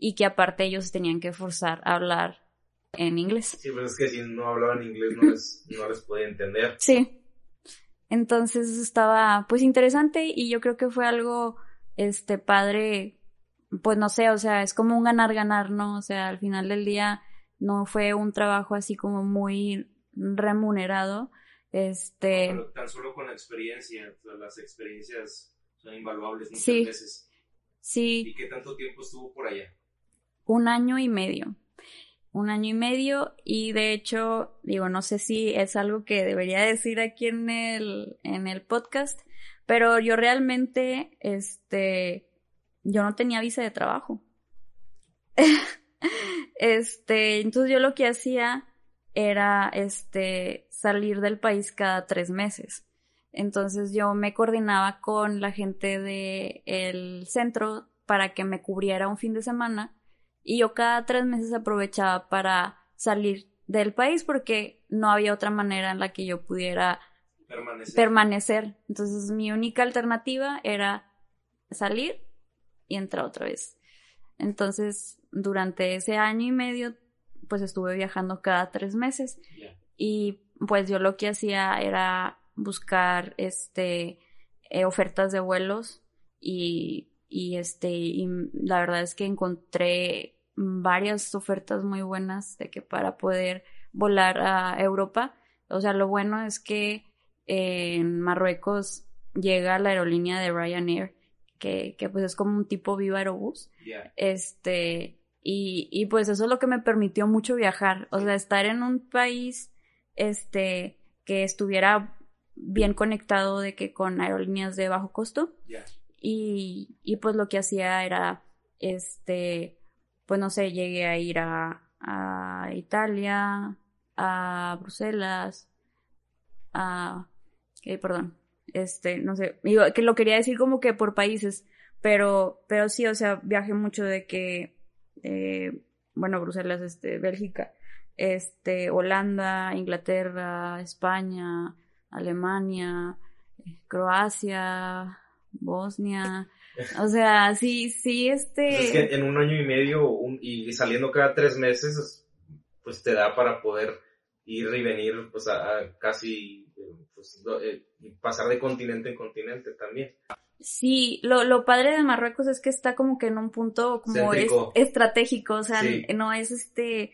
y que aparte ellos tenían que forzar a hablar en inglés. Sí, pues es que si no hablaban inglés no les, no les podía entender. Sí. Entonces estaba pues interesante y yo creo que fue algo este padre, pues no sé, o sea, es como un ganar ganar, ¿no? O sea, al final del día no fue un trabajo así como muy remunerado. Este. tan solo con la experiencia, las experiencias son invaluables muchas sí, veces. Sí. ¿Y qué tanto tiempo estuvo por allá? Un año y medio. Un año y medio y de hecho, digo, no sé si es algo que debería decir aquí en el, en el podcast, pero yo realmente, este, yo no tenía visa de trabajo. este, entonces yo lo que hacía era este salir del país cada tres meses. Entonces yo me coordinaba con la gente del el centro para que me cubriera un fin de semana y yo cada tres meses aprovechaba para salir del país porque no había otra manera en la que yo pudiera permanecer. permanecer. Entonces mi única alternativa era salir y entrar otra vez. Entonces durante ese año y medio pues estuve viajando cada tres meses y pues yo lo que hacía era buscar este eh, ofertas de vuelos y, y este y la verdad es que encontré varias ofertas muy buenas de que para poder volar a Europa o sea lo bueno es que en Marruecos llega la aerolínea de Ryanair, que, que pues es como un tipo Viva Aerobús. Este, y, y pues eso es lo que me permitió mucho viajar, o sea, estar en un país, este, que estuviera bien conectado de que con aerolíneas de bajo costo. Y, y pues lo que hacía era, este, pues no sé, llegué a ir a, a Italia, a Bruselas, a, eh, perdón, este, no sé, que lo quería decir como que por países, pero, pero sí, o sea, viajé mucho de que, eh, bueno, Bruselas, este, Bélgica, este, Holanda, Inglaterra, España, Alemania, Croacia, Bosnia, o sea, sí, sí, este... Pues es que en un año y medio y saliendo cada tres meses, pues te da para poder ir y venir, pues a, casi, pues, eh, pasar de continente en continente también. Sí, lo, lo padre de Marruecos es que está como que en un punto como es, estratégico, o sea, no es este,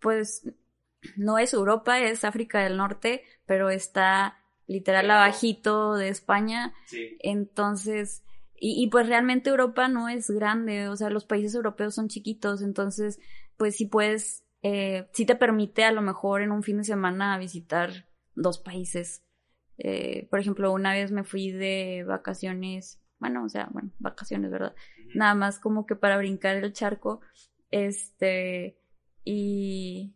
pues, no es Europa, es África del Norte, pero está literal abajito de España. Sí. Entonces, y, y, pues realmente Europa no es grande, o sea, los países europeos son chiquitos, entonces, pues sí puedes, eh, sí te permite a lo mejor en un fin de semana visitar dos países. Eh, por ejemplo, una vez me fui de vacaciones, bueno, o sea, bueno, vacaciones, ¿verdad? Nada más como que para brincar el charco, este, y,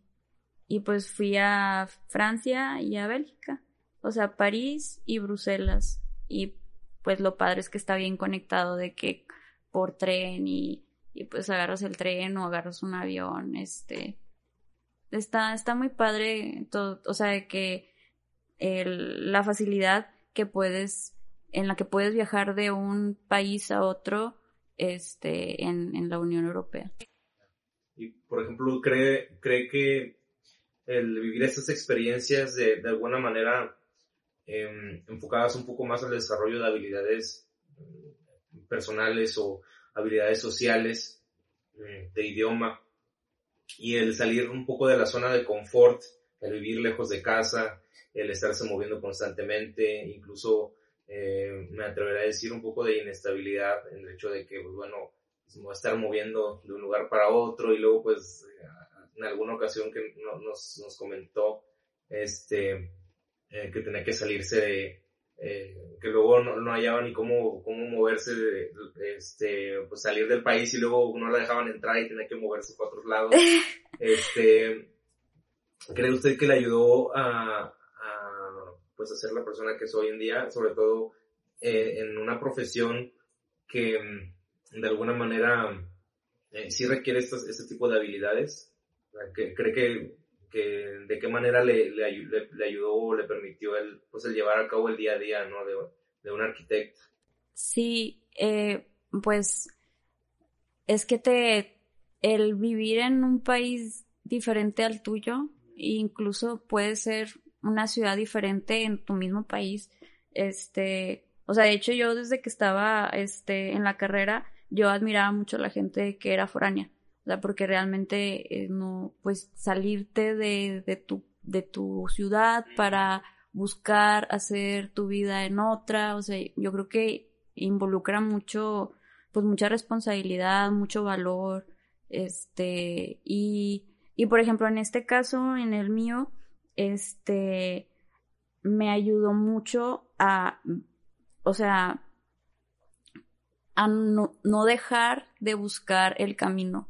y pues fui a Francia y a Bélgica, o sea, París y Bruselas, y pues lo padre es que está bien conectado de que por tren y, y pues agarras el tren o agarras un avión, este, está, está muy padre todo, o sea, de que la facilidad que puedes, en la que puedes viajar de un país a otro, este, en, en la Unión Europea. Y, por ejemplo, ¿cree, cree que el vivir estas experiencias de, de alguna manera em, enfocadas un poco más al desarrollo de habilidades mm, personales o habilidades sociales mm, de idioma. Y el salir un poco de la zona de confort, el vivir lejos de casa, el estarse moviendo constantemente, incluso eh, me atreveré a decir un poco de inestabilidad en el hecho de que, pues bueno, pues, estar moviendo de un lugar para otro y luego pues en alguna ocasión que nos, nos comentó este eh, que tenía que salirse de eh, que luego no, no, hallaba ni cómo, cómo moverse de, este pues salir del país y luego no la dejaban entrar y tenía que moverse para otros lados este ¿cree usted que le ayudó a, pues a ser la persona que es hoy en día, sobre todo eh, en una profesión que mm, de alguna manera eh, sí requiere estos, este tipo de habilidades. ¿Cree que, que, de qué manera le, le, ayudó o le permitió el, pues el llevar a cabo el día a día ¿no? de, de un arquitecto? Sí, eh, pues es que te el vivir en un país diferente al tuyo incluso puede ser una ciudad diferente en tu mismo país. Este, o sea, de hecho yo desde que estaba este en la carrera, yo admiraba mucho a la gente que era foránea. O sea, porque realmente eh, no, pues salirte de, de tu, de tu ciudad para buscar hacer tu vida en otra, o sea, yo creo que involucra mucho, pues mucha responsabilidad, mucho valor, este, y, y por ejemplo, en este caso, en el mío, este, me ayudó mucho a, o sea, a no, no, dejar de buscar el camino.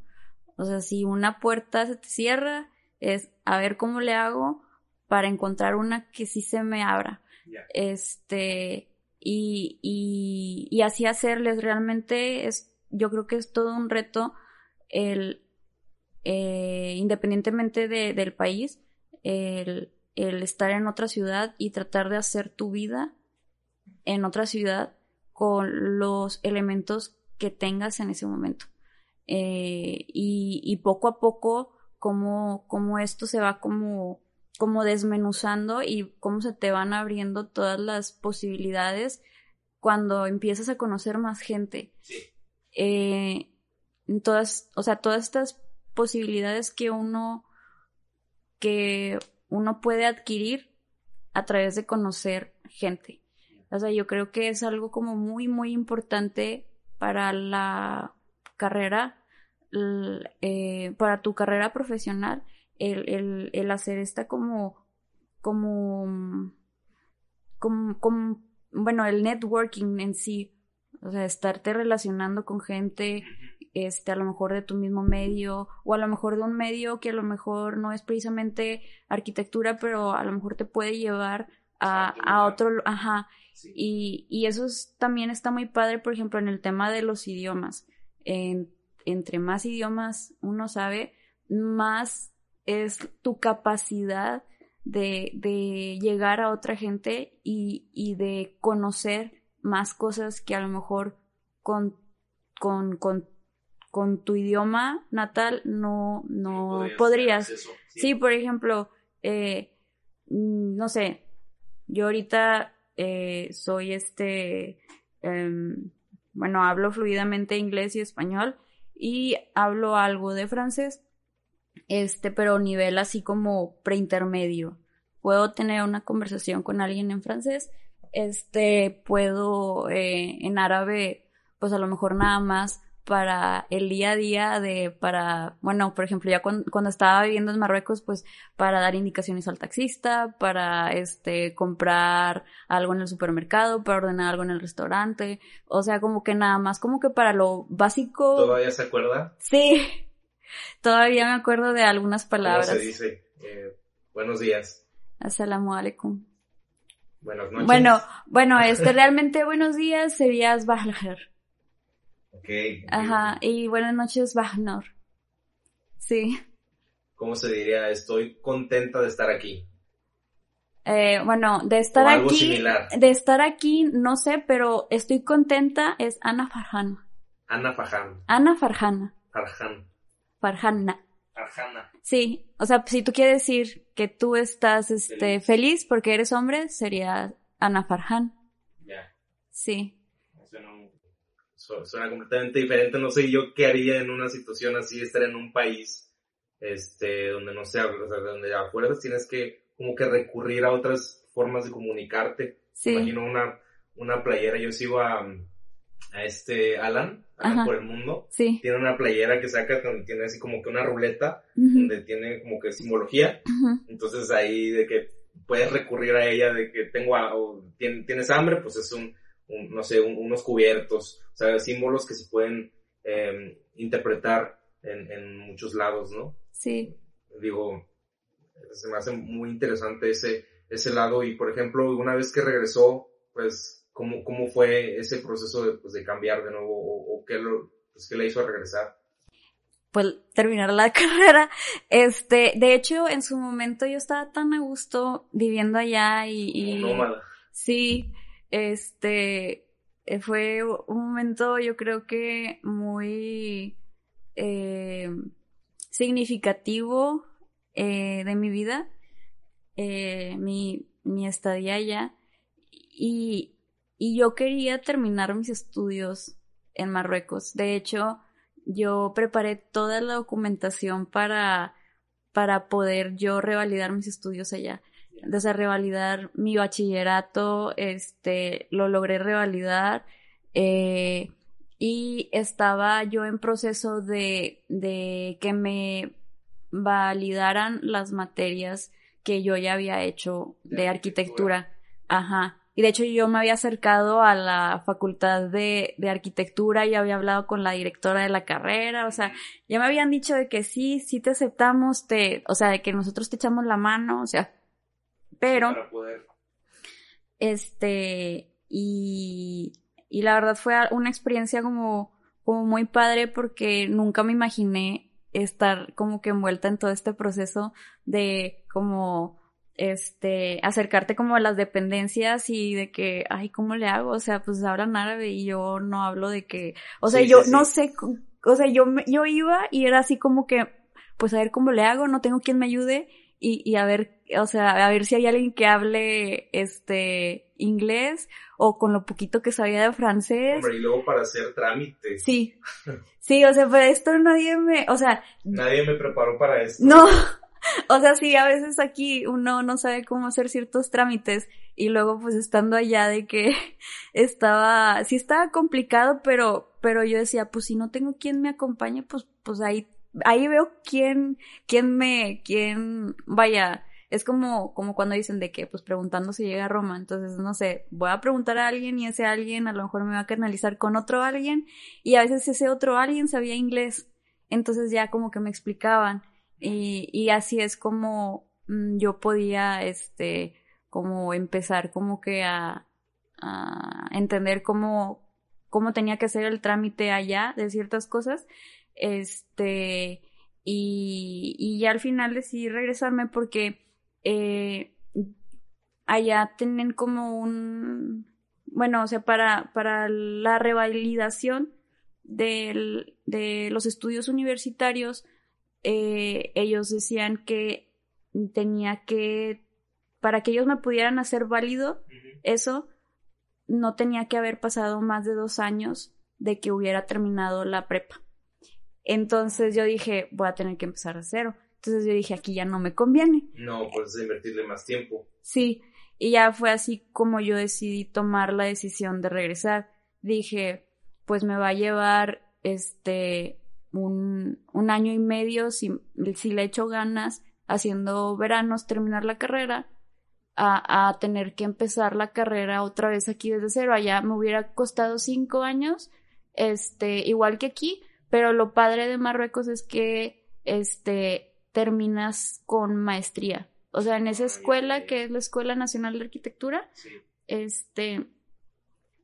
O sea, si una puerta se te cierra, es a ver cómo le hago para encontrar una que sí se me abra. Este, y, y, y así hacerles realmente es, yo creo que es todo un reto el, eh, independientemente de, del país, el, estar en otra ciudad y tratar de hacer tu vida en otra ciudad con los elementos que tengas en ese momento. Eh, y, poco a poco, como, como esto se va como, como desmenuzando y cómo se te van abriendo todas las posibilidades cuando empiezas a conocer más gente. Eh, todas, o sea, todas estas posibilidades que uno que uno puede adquirir a través de conocer gente. O sea, yo creo que es algo como muy, muy importante para la carrera, eh, para tu carrera profesional, el, el, el hacer esta como, como, como, como, bueno, el networking en sí, o sea, estarte relacionando con gente, este, a lo mejor de tu mismo medio, o a lo mejor de un medio que a lo mejor no es precisamente arquitectura, pero a lo mejor te puede llevar a, a otro, ajá. Y, y eso también está muy padre, por ejemplo, en el tema de los idiomas. Entre más idiomas uno sabe, más es tu capacidad de, de llegar a otra gente y, y, de conocer más cosas que a lo mejor con, con, con, con tu idioma natal no, no podrías. ¿sí? por ejemplo, eh, no sé, yo ahorita eh, soy este, em, bueno, hablo fluidamente inglés y español y hablo algo de francés, este, pero nivel así como preintermedio. Puedo tener una conversación con alguien en francés, este, puedo eh, en árabe, pues a lo mejor nada más para el día a día de, para, bueno, por ejemplo, ya cuando, estaba viviendo en Marruecos, pues para dar indicaciones al taxista, para este, comprar algo en el supermercado, para ordenar algo en el restaurante, o sea, como que nada más, como que para lo básico. ¿Todavía se acuerda? Sí, todavía me acuerdo de algunas palabras. ¿Cómo se dice? Eh, buenos días. Assalamu alaikum. Buenas noches. Bueno, bueno, este realmente buenos días sería Asbahler. Ajá, y buenas noches, Wagner. Sí. ¿Cómo se diría? Estoy contenta de estar aquí. Eh, bueno, de estar aquí. De estar aquí, no sé, pero estoy contenta es Ana Farhan. Ana Farhan. Ana Farhana. Farhan. Farhana. Farhana. Sí, o sea, si tú quieres decir que tú estás este, feliz. porque eres hombre, sería Ana Farhan. Ya. Sí suena completamente diferente. No sé yo qué haría en una situación así, estar en un país este, donde no sé, o sea, donde afuera tienes que como que recurrir a otras formas de comunicarte. Imagino una, una playera, yo sigo a, a este Alan, por el mundo. Sí. Tiene una playera que saca donde tiene así como que una ruleta, donde tiene como que simbología. Entonces ahí de que puedes recurrir a ella de que tengo, o tienes hambre, pues es un, no sé, unos cubiertos, o sea, símbolos que se pueden em, interpretar en, en, muchos lados, ¿no? Sí. Digo, se me hace muy interesante ese, ese lado y, por ejemplo, una vez que regresó, pues, ¿cómo, cómo fue ese proceso de, pues, de cambiar de nuevo o, qué, lo, pues, qué le hizo regresar? pues terminar la carrera. Este, de hecho, en su momento yo estaba tan a gusto viviendo allá y, y sí, este, eh, fue un momento yo creo que muy eh, significativo eh, de mi vida, mi, mi estadía allá, y, y yo quería terminar mis estudios en Marruecos. De hecho, yo preparé toda la documentación para, para poder yo revalidar mis estudios allá de revalidar mi bachillerato, este, lo logré revalidar, eh, y estaba yo en proceso de, de que me validaran las materias que yo ya había hecho de arquitectura. Ajá. Y de hecho yo me había acercado a la facultad de, de arquitectura y había hablado con la directora de la carrera, o sea, ya me habían dicho de que sí, sí te aceptamos, te, o sea, de que nosotros te echamos la mano, o sea, pero, este, y, y la verdad fue una experiencia como, como muy padre porque nunca me imaginé estar como que envuelta en todo este proceso de como este acercarte como a las dependencias y de que ay cómo le hago o sea pues hablan árabe y yo no hablo de que o sea yo no sé o sea yo yo iba y era así como que pues a ver cómo le hago no tengo quien me ayude y, y a ver o sea, a ver si hay alguien que hable este inglés o con lo poquito que sabía de francés. Hombre, y luego para hacer trámites. Sí. Sí, o sea, para esto nadie me, o sea, nadie me preparó para esto. No. o sea, sí, a veces aquí uno no sabe cómo hacer ciertos trámites y luego pues estando allá de que estaba, sí estaba complicado, pero, pero yo decía, pues si no tengo quien me acompañe, pues, pues ahí, ahí veo quién, quién me, quién, vaya, es como, como cuando dicen de que, pues preguntando si llega a Roma. Entonces, no sé, voy a preguntar a alguien y ese alguien a lo mejor me va a canalizar con otro alguien y a veces ese otro alguien sabía inglés. Entonces ya como que me explicaban y, y así es como mm, yo podía, este, como empezar como que a, a entender cómo, cómo tenía que hacer el trámite allá de ciertas cosas. Este, y, y ya al final decidí regresarme porque eh, allá tienen como un, bueno, o sea, para, para la revalidación del, de los estudios universitarios, eh, ellos decían que tenía que, para que ellos me pudieran hacer válido eso, no tenía que haber pasado más de dos años de que hubiera terminado la prepa. Entonces yo dije, voy a tener que empezar de cero. Entonces yo dije, aquí ya no me conviene. No, pues invertirle más tiempo. Sí, y ya fue así como yo decidí tomar la decisión de regresar. Dije, pues me va a llevar este un, un año y medio si, si le echo ganas haciendo veranos, terminar la carrera, a, a tener que empezar la carrera otra vez aquí desde cero. Allá me hubiera costado cinco años, este, igual que aquí, pero lo padre de Marruecos es que este terminas con maestría. O sea, en esa escuela que es la Escuela Nacional de Arquitectura, este,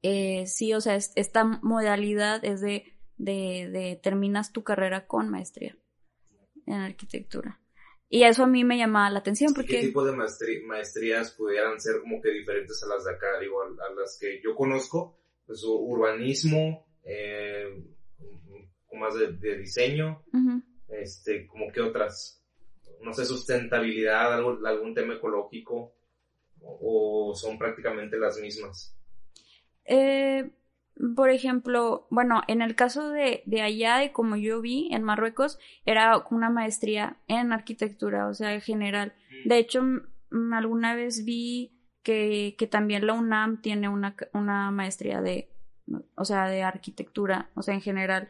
eh, sí, o sea, esta modalidad es de, de, de, terminas tu carrera con maestría en arquitectura. Y eso a mí me llamaba la atención porque... ¿Qué tipo de maestrías pudieran ser como que diferentes a las de acá? Digo, a, las que yo conozco, pues urbanismo, eh, más de, de diseño, este, como que otras no sé, sustentabilidad, algo, algún tema ecológico, o, son prácticamente las mismas? Eh, por ejemplo, bueno, en el caso de, de allá, de como yo vi en Marruecos, era una maestría en arquitectura, o sea, en general. Mm. De hecho, alguna vez vi que, que también la UNAM tiene una, una maestría de, o sea, de arquitectura, o sea, en general.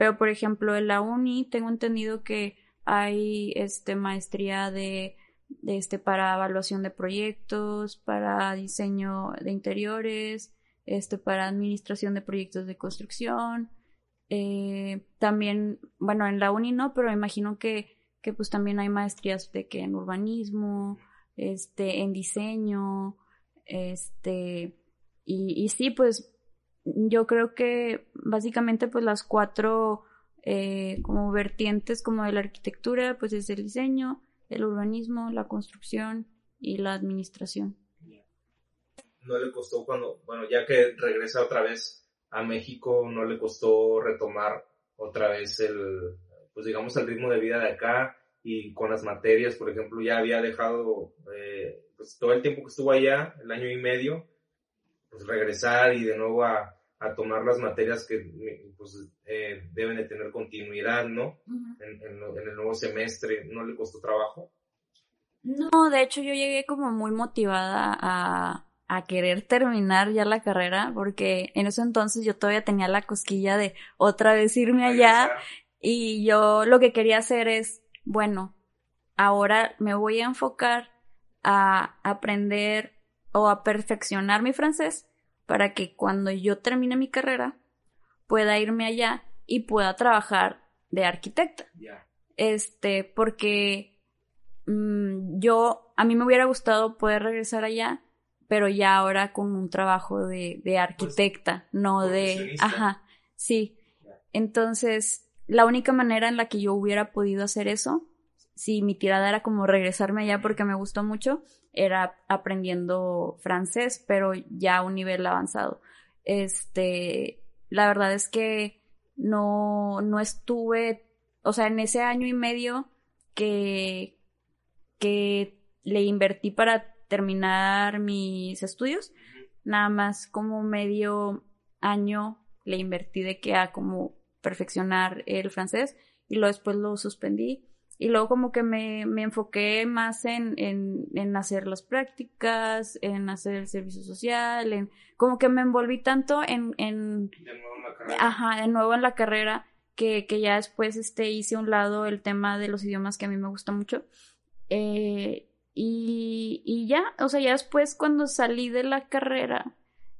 Pero, por ejemplo, en la UNI tengo entendido que hay este maestría de, este para evaluación de proyectos, para diseño de interiores, este para administración de proyectos de construcción. Eh, también, bueno, en la uni no, pero imagino que, pues también hay maestrías de que en urbanismo, en diseño, y sí, pues yo creo que básicamente pues las cuatro eh, como vertientes como de la arquitectura, pues es el diseño, el urbanismo, la construcción y la administración. No le costó cuando, bueno, ya que regresa otra vez a México, no le costó retomar otra vez el, pues digamos, el ritmo de vida de acá y con las materias, por ejemplo, ya había dejado, eh, pues todo el tiempo que estuvo allá, el año y medio, pues regresar y de nuevo a, a tomar las materias que pues, eh, deben de tener continuidad, ¿no? en, el nuevo semestre, ¿no le costó trabajo? No, de hecho yo llegué como muy motivada a, a querer terminar ya la carrera, porque en ese entonces yo todavía tenía la cosquilla de otra vez irme allá y yo lo que quería hacer es, bueno, ahora me voy a enfocar a aprender o a perfeccionar mi francés para que cuando yo termine mi carrera pueda irme allá y pueda trabajar de arquitecta. Este, porque mm, yo, a mí me hubiera gustado poder regresar allá, pero ya ahora con un trabajo de, de arquitecta, no de... Ajá, sí. Entonces, la única manera en la que yo hubiera podido hacer eso, si mi tirada era como regresarme allá porque me gustó mucho, era aprendiendo francés, pero ya a un nivel avanzado. Este, la verdad es que no, no estuve, o sea, en ese año y medio que, que le invertí para terminar mis estudios, nada más como medio año le invertí de que a como perfeccionar el francés y luego después lo suspendí y luego como que me, me enfoqué más en, en, en, hacer las prácticas, en hacer el servicio social, en como que me envolví tanto en, en de nuevo en la carrera. ajá, de nuevo en la carrera que, que ya después este hice a un lado el tema de los idiomas que a mí me gusta mucho. Eh, y, y ya, o sea, ya después cuando salí de la carrera,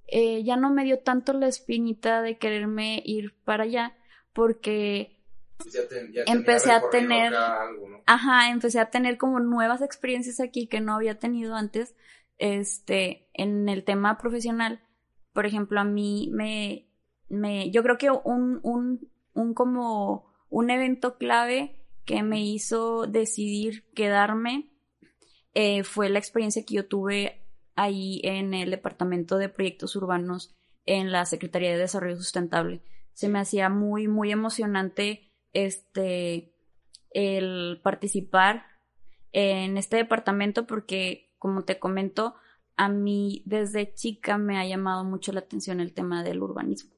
eh, ya no me dio tanto la espinita de quererme ir para allá, porque ya ya Empecé a tener- acá algo, ¿no? Ajá, empecé a tener como nuevas experiencias aquí que no había tenido antes, este, en el tema profesional. Por ejemplo, a mí me, me, yo creo que un, un, un como, un evento clave que me hizo decidir quedarme eh, fue la experiencia que yo tuve ahí en el Departamento de Proyectos Urbanos en la Secretaría de Desarrollo Sustentable. Se me hacía muy, muy emocionante este el participar en este departamento porque, como te comento, a mí desde chica me ha llamado mucho la atención el tema del urbanismo.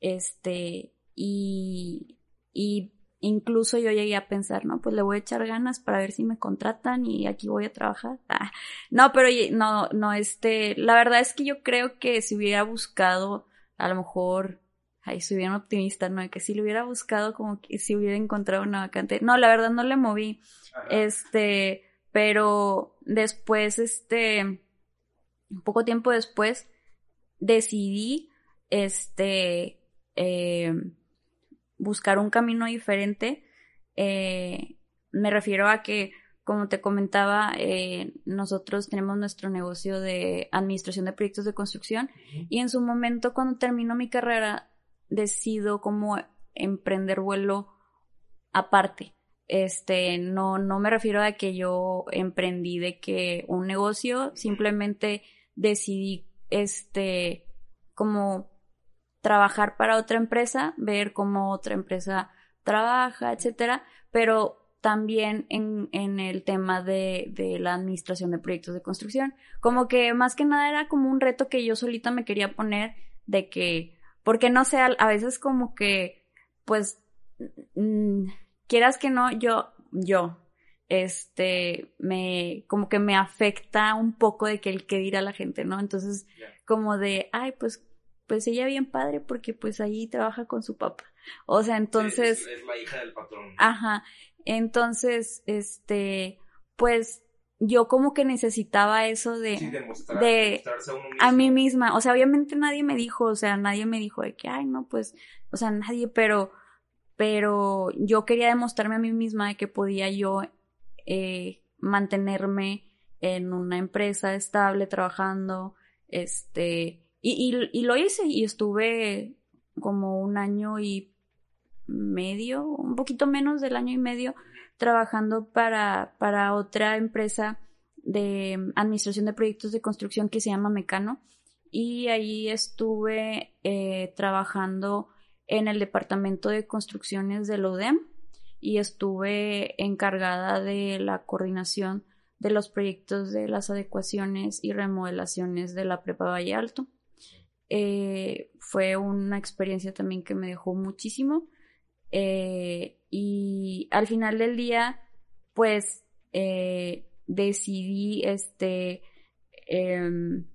Este, y, y incluso yo llegué a pensar, no, pues le voy a echar ganas para ver si me contratan y aquí voy a trabajar. Ah, no, pero no, no, este, la verdad es que yo creo que si hubiera buscado, a lo mejor, ay, soy bien optimista, ¿no? Que si lo hubiera buscado como que si hubiera encontrado una vacante. No, la verdad no le moví. Ajá. Este, pero después, este, poco tiempo después, decidí, este, eh, buscar un camino diferente. Eh, me refiero a que, como te comentaba, eh, nosotros tenemos nuestro negocio de administración de proyectos de construcción y en su momento, cuando termino mi carrera, decido como emprender vuelo aparte. Este, no, no me refiero a que yo emprendí de que un negocio, simplemente decidí, este, como trabajar para otra empresa, ver cómo otra empresa trabaja, etcétera, pero también en, en el tema de, de la administración de proyectos de construcción. Como que más que nada era como un reto que yo solita me quería poner de que, porque no sé, a, veces como que, pues, mm, quieras que no, yo, yo, este, me, como que me afecta un poco de que el que dirá la gente, ¿no? Entonces, como de, ay, pues, pues ella bien padre porque pues ahí trabaja con su papá. O sea, entonces, Sí, es, es la hija del patrón. Ajá. Entonces, este, pues yo como que necesitaba eso de, Sí, de- demostrarse a uno mismo. a mí misma. O sea, obviamente nadie me dijo, o sea, nadie me dijo de que, ay, no, pues, o sea, nadie, pero, pero yo quería demostrarme a mí misma de que podía yo eh, mantenerme en una empresa estable, trabajando, este, y, y, y lo hice y estuve como un año y medio, un poquito menos del año y medio, trabajando para, para otra empresa de administración de proyectos de construcción que se llama Mecano. Y ahí estuve eh, trabajando en el departamento de construcciones del ODEM y estuve encargada de la coordinación de los proyectos de las adecuaciones y remodelaciones de la Prepa Valle Alto. Eh, fue una experiencia también que me dejó muchísimo. Eh, y al final del día, pues eh, decidí, este, em,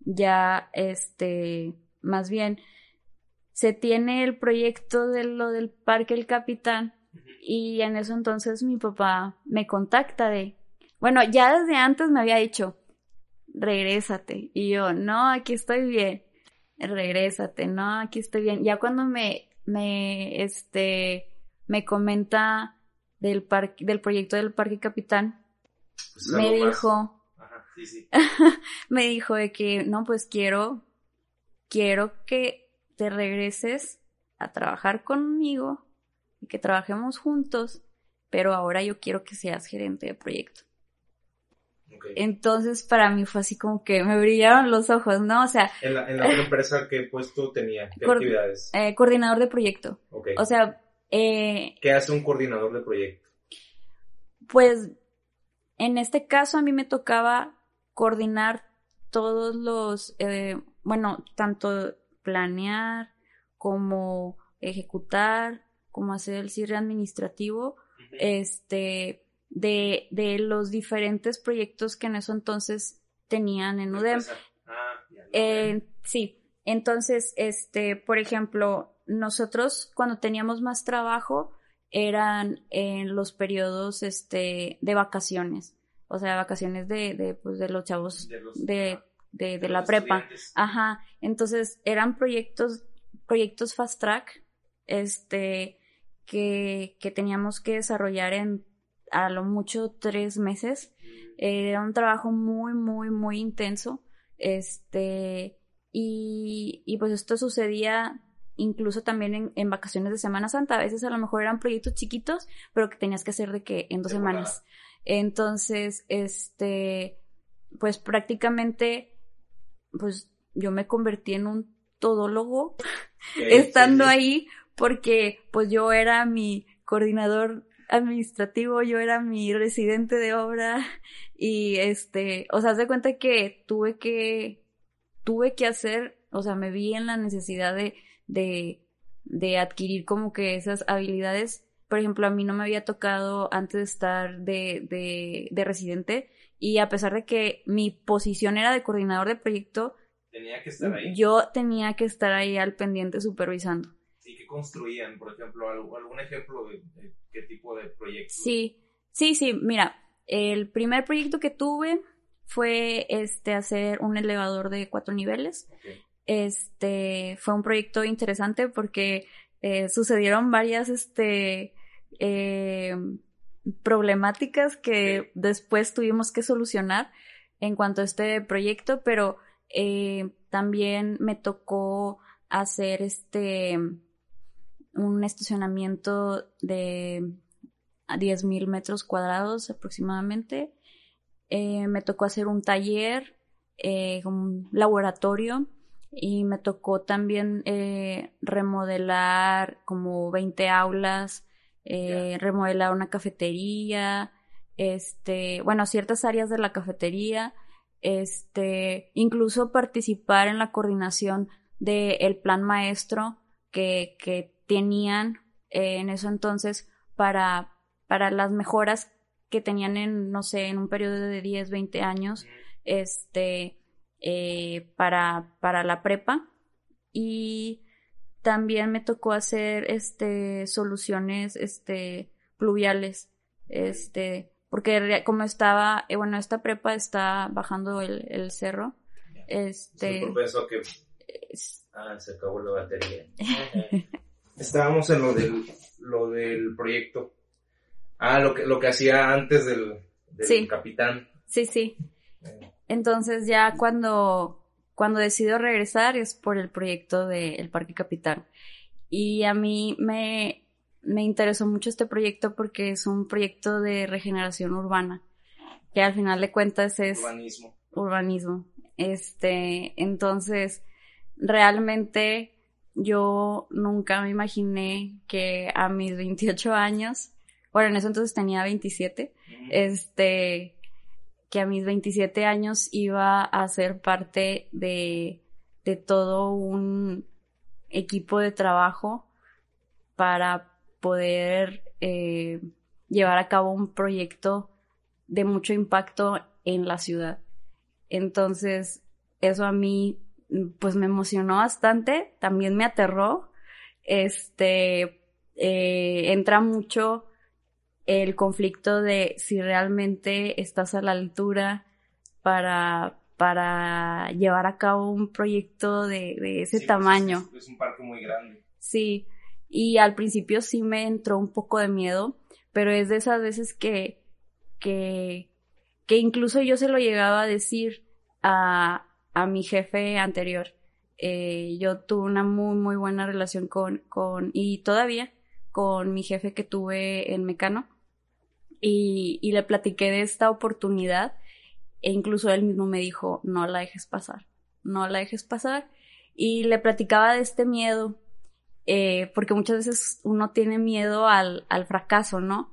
ya, este, más bien, se tiene el proyecto de lo del Parque El Capitán y en eso entonces mi papá me contacta de, bueno, ya desde antes me había dicho, regrésate. Y yo, no, aquí estoy bien. Regrésate, no, aquí estoy bien. Ya cuando me, me, este, me comenta del parque, del proyecto del Parque Capitán, Pues es me dijo, Ajá, sí, sí. me dijo de que, no, pues quiero, quiero que te regreses a trabajar conmigo y que trabajemos juntos, pero ahora yo quiero que seas gerente de proyecto. Entonces para mí fue así como que me brillaron los ojos, ¿no? O sea, En la, en la otra empresa, ¿qué puesto tenía? ¿Qué Cor- actividades? eh, coordinador de proyecto. Ok. O sea, eh, ¿Qué hace un coordinador de proyecto? pues en este caso a mí me tocaba coordinar todos los, eh, bueno, tanto planear como ejecutar, como hacer el cierre administrativo este, de, de los diferentes proyectos que en eso entonces tenían en UDEM. Ah, Eh, sí, entonces, este, por ejemplo, nosotros cuando teníamos más trabajo eran en los periodos, este, de vacaciones, o sea, vacaciones de, de, pues, de los chavos de, los- de, de, de la prepa. estudiantes. Ajá, entonces eran proyectos, proyectos fast track, este, que, que teníamos que desarrollar en a lo mucho tres meses. Mm, Era un trabajo muy, muy, muy intenso. Este, y, y pues esto sucedía incluso también en, en vacaciones de Semana Santa. A veces a lo mejor eran proyectos chiquitos, pero que tenías que hacer de que en dos semanas. Entonces, este, pues prácticamente, pues yo me convertí en un todólogo estando ahí porque pues yo era mi coordinador administrativo, yo era mi residente de obra y este, o sea, haz de cuenta que tuve que, tuve que hacer, o sea, me vi en la necesidad de, de, de adquirir como que esas habilidades. Por ejemplo, a mí no me había tocado antes de estar de, de, de residente y a pesar de que mi posición era de coordinador de proyecto, Tenía que estar ahí. yo tenía que estar ahí al pendiente supervisando. ¿Y qué construían? Por ejemplo, algún ejemplo de, de qué tipo de proyectos. Sí, sí, sí, mira, el primer proyecto que tuve fue este hacer un elevador de cuatro niveles. Este fue un proyecto interesante porque eh, sucedieron varias este eh, problemáticas que después tuvimos que solucionar en cuanto a este proyecto, pero eh, también me tocó hacer este un estacionamiento de a 10.000 metros cuadrados aproximadamente. Eh, me tocó hacer un taller, eh, un laboratorio y me tocó también eh, remodelar como 20 aulas, remodelar una cafetería, este, bueno, ciertas áreas de la cafetería, este, incluso participar en la coordinación del plan maestro que, que tenían eh, en eso entonces para, para las mejoras que tenían en, no sé, en un periodo de 10, 20 años, este, eh, para, para la prepa. Y también me tocó hacer, este, soluciones, este, pluviales, este, porque como estaba, eh, bueno, esta prepa está bajando el, el cerro, este, propenso a que Ah, se acabó la batería. Estábamos en lo del, lo del proyecto. Ah, lo que, lo que hacía antes del, del Sí. capitán. sí, sí, Entonces ya cuando, cuando decido regresar es por el proyecto del Parque Capitán. Y a mí me, me interesó mucho este proyecto porque es un proyecto de regeneración urbana, que al final de cuentas es Urbanismo. urbanismo. Este, entonces, realmente yo nunca me imaginé que a mis 28 años, bueno, en eso entonces tenía 27, Ujú. este, que a mis 27 años iba a ser parte de, de todo un equipo de trabajo para poder eh, llevar a cabo un proyecto de mucho impacto en la ciudad. Entonces, eso a mí, pues me emocionó bastante, también me aterró. Este, eh, entra mucho el conflicto de si realmente estás a la altura para, para llevar a cabo un proyecto de, de ese Sí, pues, tamaño. es, es un parque muy grande. Sí, y al principio sí me entró un poco de miedo, pero es de esas veces que, que, que incluso yo se lo llegaba a decir a, a mi jefe anterior. Eh, yo tuve una muy, muy buena relación con, con, y todavía, con mi jefe que tuve en Mecano. Y, y le platiqué de esta oportunidad e incluso él mismo me dijo, no la dejes pasar, no la dejes pasar. Y le platicaba de este miedo, eh, porque muchas veces uno tiene miedo al, al fracaso, ¿no?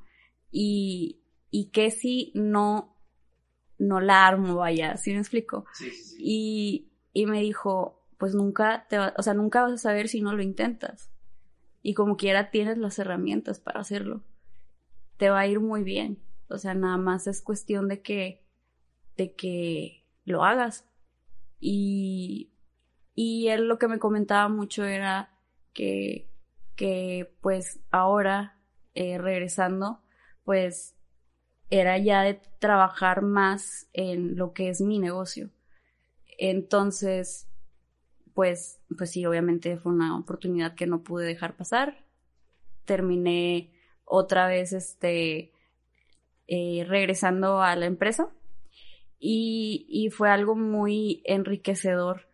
Y, y que si no, no la armo, vaya, ¿sí me explico? Sí, sí, sí. Y, y me dijo, pues nunca te va, o sea, nunca vas a saber si no lo intentas. Y como quiera tienes las herramientas para hacerlo. te va a ir muy bien. O sea, nada más es cuestión de que, de que lo hagas. Y, y él lo que me comentaba mucho era que, que pues ahora, eh, regresando, pues era ya de trabajar más en lo que es mi negocio. Entonces, pues, pues sí, obviamente fue una oportunidad que no pude dejar pasar. Terminé otra vez, este, eh, regresando a la empresa y, y fue algo muy enriquecedor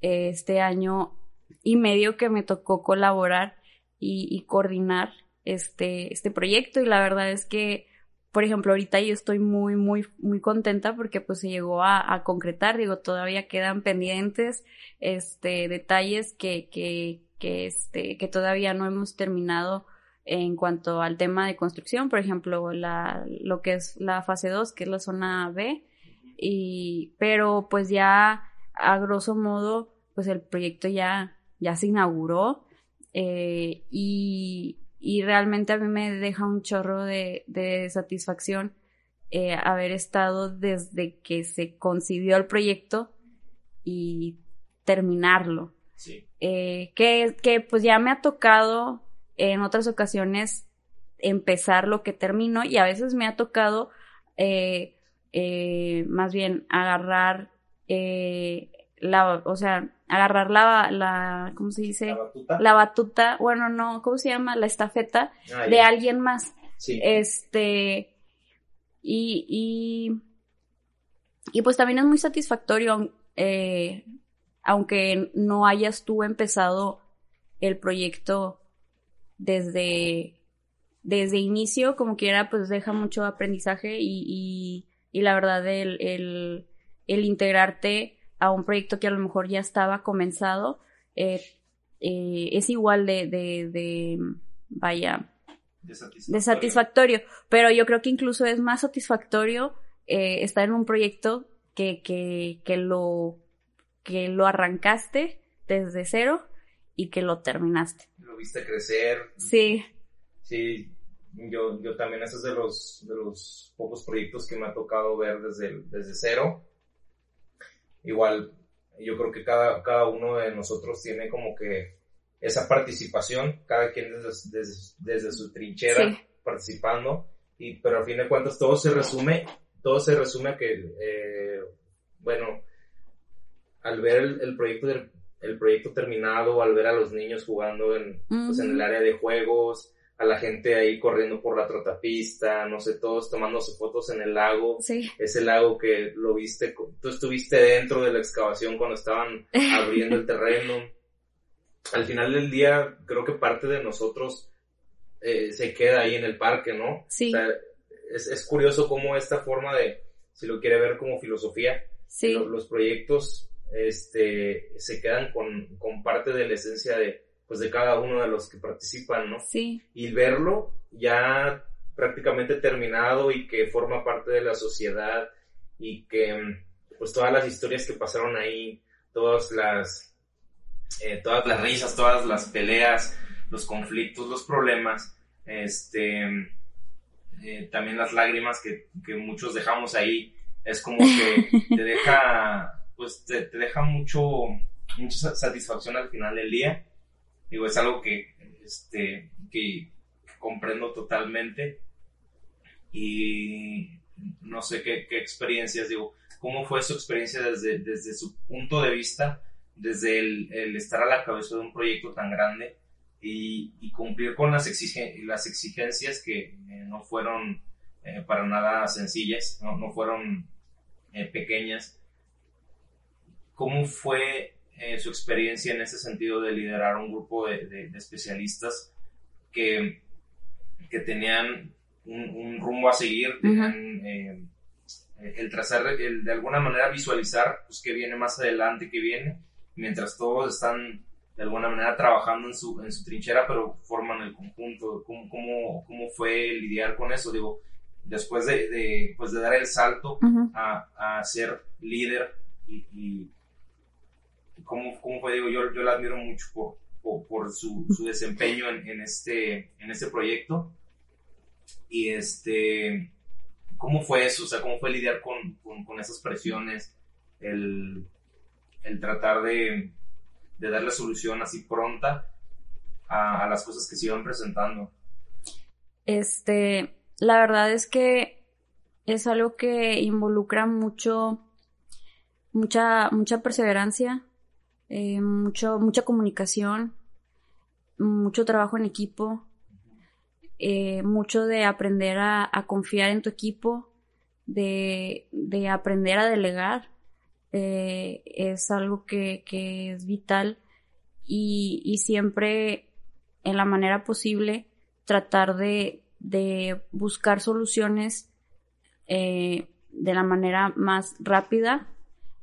este año y medio que me tocó colaborar y, y coordinar este, este proyecto y la verdad es que por ejemplo, ahorita yo estoy muy, muy, muy contenta porque pues se llegó a, a concretar, digo, todavía quedan pendientes, este, detalles que, que, que, este, que todavía no hemos terminado en cuanto al tema de construcción, por ejemplo, la, lo que es la fase 2, que es la zona B, y, pero pues ya a grosso modo, pues el proyecto ya, ya se inauguró, eh, y, y realmente a mí me deja un chorro de, de satisfacción eh, haber estado desde que se concibió el proyecto y terminarlo. Sí. Eh, que, que pues ya me ha tocado en otras ocasiones empezar lo que termino y a veces me ha tocado eh, más bien agarrar la, o sea, agarrar la, la, ¿cómo se dice? La batuta. La batuta, bueno, no, ¿cómo se llama? La estafeta Ah, de alguien más. Sí. Este, y, y, y pues también es muy satisfactorio, eh, aunque no hayas tú empezado el proyecto desde, desde inicio, como quiera, pues deja mucho aprendizaje y, y, y la verdad el, el, el integrarte a un proyecto que a lo mejor ya estaba comenzado, eh, eh, es igual de, de, de, vaya, De de satisfactorio, pero yo creo que incluso es más satisfactorio eh, estar en un proyecto que, que, que lo que lo arrancaste desde cero y que lo terminaste. Lo viste crecer. Sí, Sí, yo, yo también ese es de los, de los pocos proyectos que me ha tocado ver desde, desde cero. Igual, yo creo que cada, cada uno de nosotros tiene como que esa participación, cada quien desde, desde, desde su trinchera Sí. participando, y, pero al fin de cuentas todo se resume, todo se resume a que, eh, bueno, al ver el, el proyecto del, el proyecto terminado, al ver a los niños jugando en, pues, en el área de juegos, a la gente ahí corriendo por la trotapista, no sé, todos tomándose fotos en el lago, sí, ese lago que lo viste, tú estuviste dentro de la excavación cuando estaban abriendo el terreno. Al final del día, creo que parte de nosotros eh, se queda ahí en el parque, ¿no? sí, O sea, es, es curioso cómo esta forma de, si lo quiere ver como filosofía, sí, lo- los proyectos este, se quedan con, con parte de la esencia de, pues, de cada uno de los que participan, ¿no? sí, y verlo ya prácticamente terminado y que forma parte de la sociedad y que pues todas las historias que pasaron ahí, todas las eh, todas las risas, todas las peleas, los conflictos, los problemas, este eh, también las lágrimas que, que muchos dejamos ahí, es como que te deja pues te, te deja mucho mucha sa- satisfacción al final del día digo, es algo que, este, que comprendo totalmente y no sé qué, qué experiencias, digo, cómo fue su experiencia desde, desde su punto de vista, desde el, el estar a la cabeza de un proyecto tan grande y, y cumplir con las, exige- las exigencias que eh, no fueron eh, para nada sencillas, no, no fueron eh, pequeñas. ¿Cómo fue eh, su experiencia en ese sentido de liderar un grupo de, de- de especialistas que, que tenían un, un rumbo a seguir, tenían eh, el trazar, el de alguna manera visualizar pues, qué viene más adelante, qué viene, mientras todos están de alguna manera trabajando en su, en su trinchera, pero forman el conjunto. ¿Cómo, cómo, cómo fue lidiar con eso? Digo, después de, de, pues, de dar el salto a, a ser líder y, y cómo, cómo fue, digo, yo, yo la admiro mucho por, por, su, su desempeño en, en, este, en este proyecto Y este, ¿cómo fue eso? O sea, ¿cómo fue lidiar con, con, esas presiones? El, el tratar de, de darle solución así pronta a, a, las cosas que se iban presentando. Este, la verdad es que es algo que involucra mucho, mucha, mucha perseverancia, eh, mucho, mucha comunicación, mucho trabajo en equipo, eh, mucho de aprender a, confiar en tu equipo, de, de aprender a delegar. Eh, es algo que, que es vital y, y, siempre en la manera posible tratar de, de buscar soluciones eh, de la manera más rápida.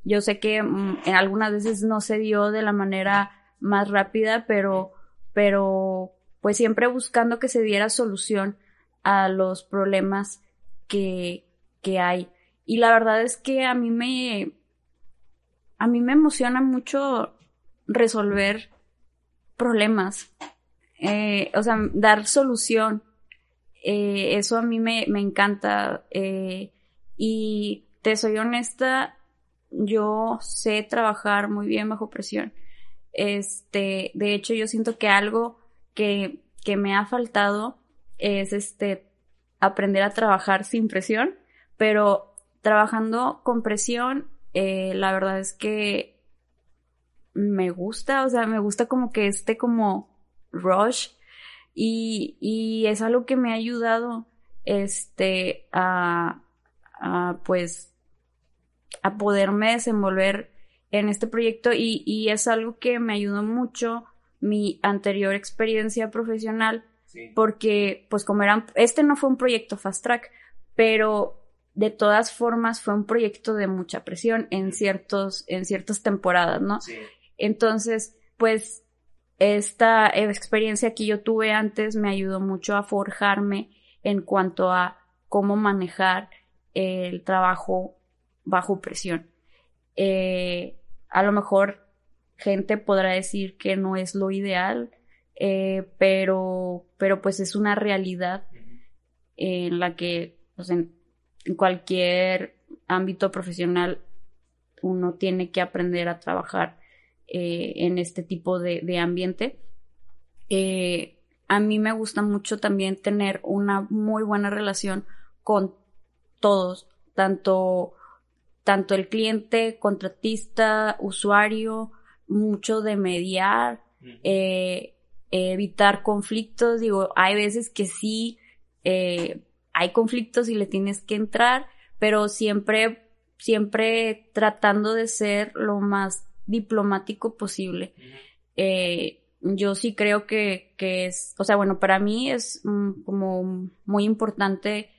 Yo sé que mm, algunas veces no se dio de la manera más rápida, pero, pero pues siempre buscando que se diera solución a los problemas que, que hay. Y la verdad es que a mí me, a mí me emociona mucho resolver problemas, eh, o sea, dar solución eh, eso a mí me, me encanta. Eh, y te soy honesta, yo sé trabajar muy bien bajo presión. Este, de hecho, yo siento que algo que, que me ha faltado es este aprender a trabajar sin presión, pero trabajando con presión, eh, la verdad es que me gusta, o sea, me gusta como que este como rush y, y es algo que me ha ayudado este a, a pues a poderme desenvolver en este proyecto y, y, es algo que me ayudó mucho mi anterior experiencia profesional porque pues como eran este no fue un proyecto fast track pero de todas formas fue un proyecto de mucha presión en ciertos en ciertas temporadas no entonces pues esta experiencia que yo tuve antes me ayudó mucho a forjarme en cuanto a cómo manejar el trabajo bajo presión. Eh, a lo mejor gente podrá decir que no es lo ideal, eh, pero, pero pues es una realidad en la que pues en, cualquier ámbito profesional uno tiene que aprender a trabajar eh, en este tipo de, ambiente. A mí me gusta mucho también tener una muy buena relación con todos, tanto, tanto el cliente, contratista, usuario, mucho de mediar, eh, evitar conflictos. Digo, hay veces que sí hay conflictos y le tienes que entrar, pero siempre, siempre tratando de ser lo más diplomático posible. Eh, yo sí creo que, que, es, o sea, bueno, para mí es mm, como muy importante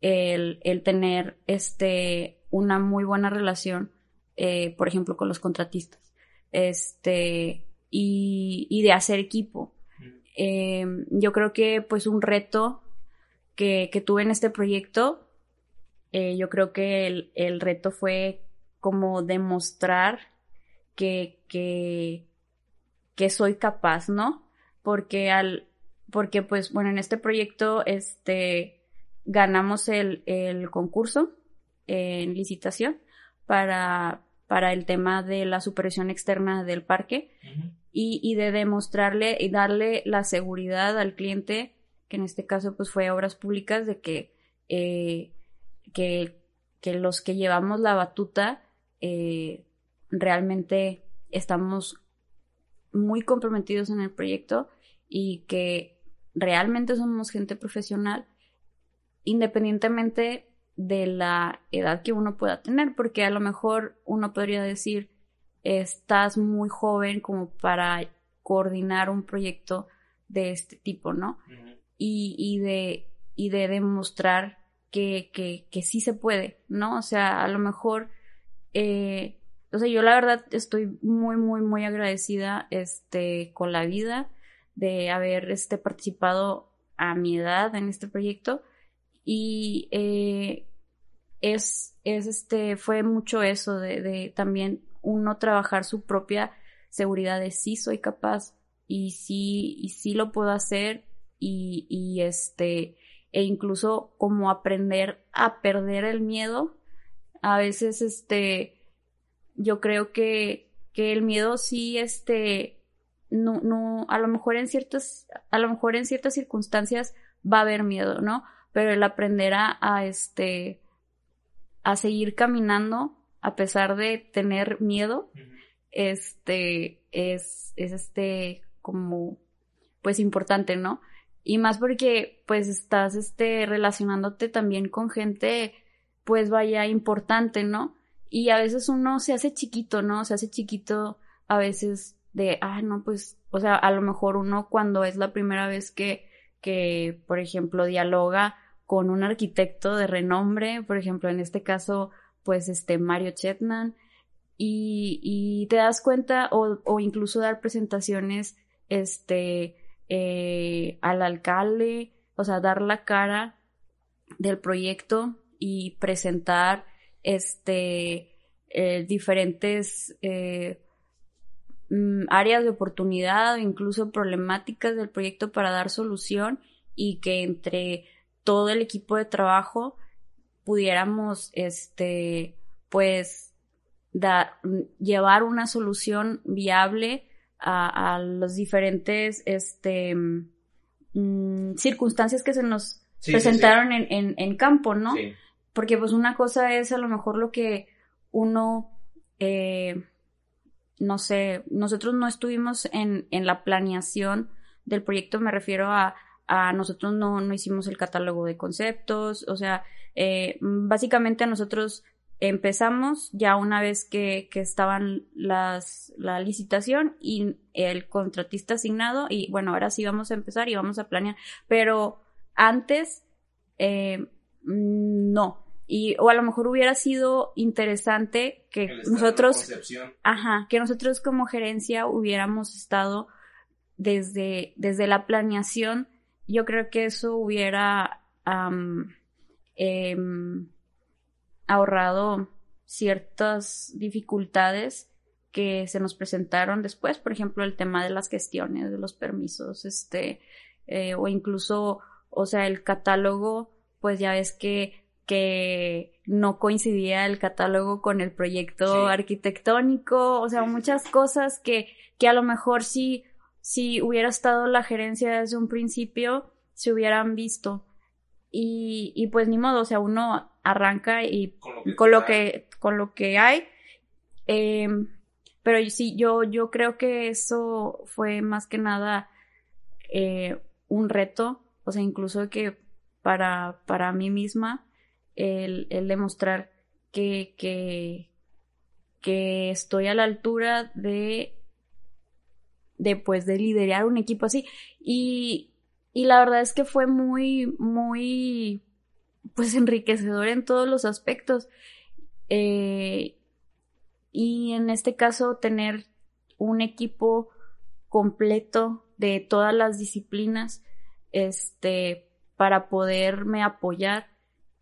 el, el, tener este, una muy buena relación, eh, por ejemplo, con los contratistas, este, y, y de hacer equipo. Eh, yo creo que pues un reto que, que tuve en este proyecto, yo creo que el, el reto fue como demostrar que, que, que soy capaz, ¿no? Porque al, porque pues bueno, en este proyecto, este, ganamos el, el concurso en licitación para, para el tema de la supervisión externa del parque y, y, de demostrarle y darle la seguridad al cliente, que en este caso pues fue obras públicas, de que, eh, que, que los que llevamos la batuta eh, realmente estamos muy comprometidos en el proyecto y que realmente somos gente profesional independientemente de la edad que uno pueda tener, porque a lo mejor uno podría decir, estás muy joven como para coordinar un proyecto de este tipo, ¿no? y, y, de, y de demostrar que, que, que sí se puede, ¿no? O sea, a lo mejor eh, o sea, yo la verdad estoy muy, muy, muy agradecida este, con la vida de haber este, participado a mi edad en este proyecto. Y eh, es, es este, fue mucho eso de, de también uno trabajar su propia seguridad de sí soy capaz y sí, y sí lo puedo hacer y, y este, e incluso como aprender a perder el miedo. A veces, este, yo creo que, que el miedo sí, este, no, no, a lo mejor en ciertas, a lo mejor en ciertas circunstancias va a haber miedo, ¿no? Pero el aprender a, a este, a seguir caminando a pesar de tener miedo, este, es, es este, como, pues importante, ¿no? Y más porque, pues, estás, este, relacionándote también con gente, pues, vaya, importante, ¿no? Y a veces uno se hace chiquito, ¿no? Se hace chiquito a veces de, ah, no, pues, o sea, a lo mejor uno cuando es la primera vez que, que, por ejemplo, dialoga con un arquitecto de renombre, por ejemplo, en este caso, pues, este, Mario Chetnan, y, y te das cuenta, o, o incluso dar presentaciones, este, eh, al alcalde, o sea, dar la cara del proyecto y presentar este eh, diferentes eh, mm, áreas de oportunidad o incluso problemáticas del proyecto para dar solución y que entre todo el equipo de trabajo pudiéramos este pues llevar una solución viable a, los diferentes este, mm, circunstancias que se nos presentaron En, en, campo, ¿no? Porque pues una cosa es a lo mejor lo que uno, eh, no sé, nosotros no estuvimos en, en la planeación del proyecto, me refiero a, a nosotros no, no hicimos el catálogo de conceptos, o sea, eh, básicamente nosotros empezamos ya una vez que, que estaban las, la licitación y el contratista asignado y bueno, ahora sí vamos a empezar y vamos a planear, pero antes eh, no. Y, o a lo mejor hubiera sido interesante que nosotros, ajá, que nosotros como gerencia hubiéramos estado desde, desde la planeación. Yo creo que eso hubiera eh, ahorrado ciertas dificultades que se nos presentaron después, por ejemplo, el tema de las gestiones, de los permisos, este, eh, o incluso, o sea, el catálogo, pues ya ves que, que no coincidía el catálogo con el proyecto arquitectónico, o sea, muchas cosas que, que a lo mejor si, si hubiera estado la gerencia desde un principio, se hubieran visto. Y, y pues ni modo, o sea, uno arranca y con lo que, con lo que, hay. Eh, pero sí, yo, yo creo que eso fue más que nada eh, un reto, o sea, incluso que para, para mí misma, el, el demostrar que, que, que estoy a la altura de, de pues de liderar un equipo así. Y, y la verdad es que fue muy, muy pues enriquecedor en todos los aspectos. Eh, y en este caso tener un equipo completo de todas las disciplinas este para poderme apoyar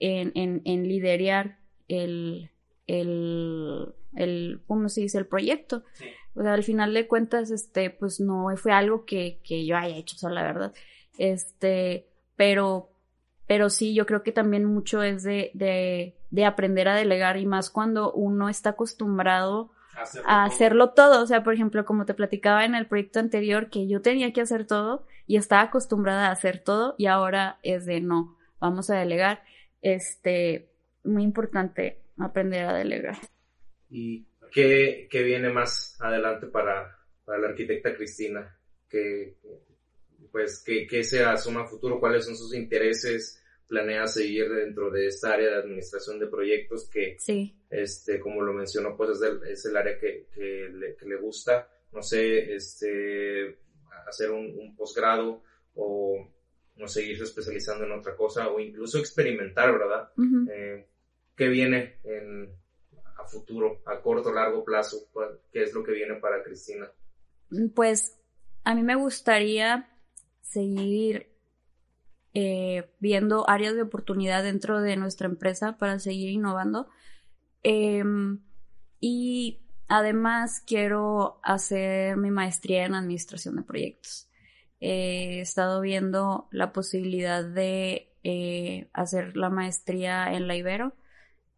en, en, liderar el, el, el, ¿cómo se dice? el proyecto. O sea, al final de cuentas, este, pues no fue algo que, que yo haya hecho sola, la verdad. Este, pero pero sí, yo creo que también mucho es de, de, de aprender a delegar y más cuando uno está acostumbrado a hacerlo todo. O sea, por ejemplo, como te platicaba en el proyecto anterior, que yo tenía que hacer todo y estaba acostumbrada a hacer todo y ahora es de no, vamos a delegar. Este, muy importante aprender a delegar. ¿Y qué, qué viene más adelante para, para la arquitecta Cristina? ¿Qué, pues, qué, qué se asuma futuro? ¿Cuáles son sus intereses? planea seguir dentro de esta área de administración de proyectos que, este, como lo mencionó, pues es el, es el área que, que, le, que, le, gusta. No sé, este, hacer un, un posgrado o no seguirse especializando en otra cosa o incluso experimentar, ¿verdad? eh, ¿Qué viene en, a futuro, a corto, largo plazo? ¿Qué es lo que viene para Cristina? Pues a mí me gustaría seguir eh, viendo áreas de oportunidad dentro de nuestra empresa para seguir innovando. Em, y además quiero hacer mi maestría en administración de proyectos. he estado viendo la posibilidad de eh, hacer la maestría en la Ibero.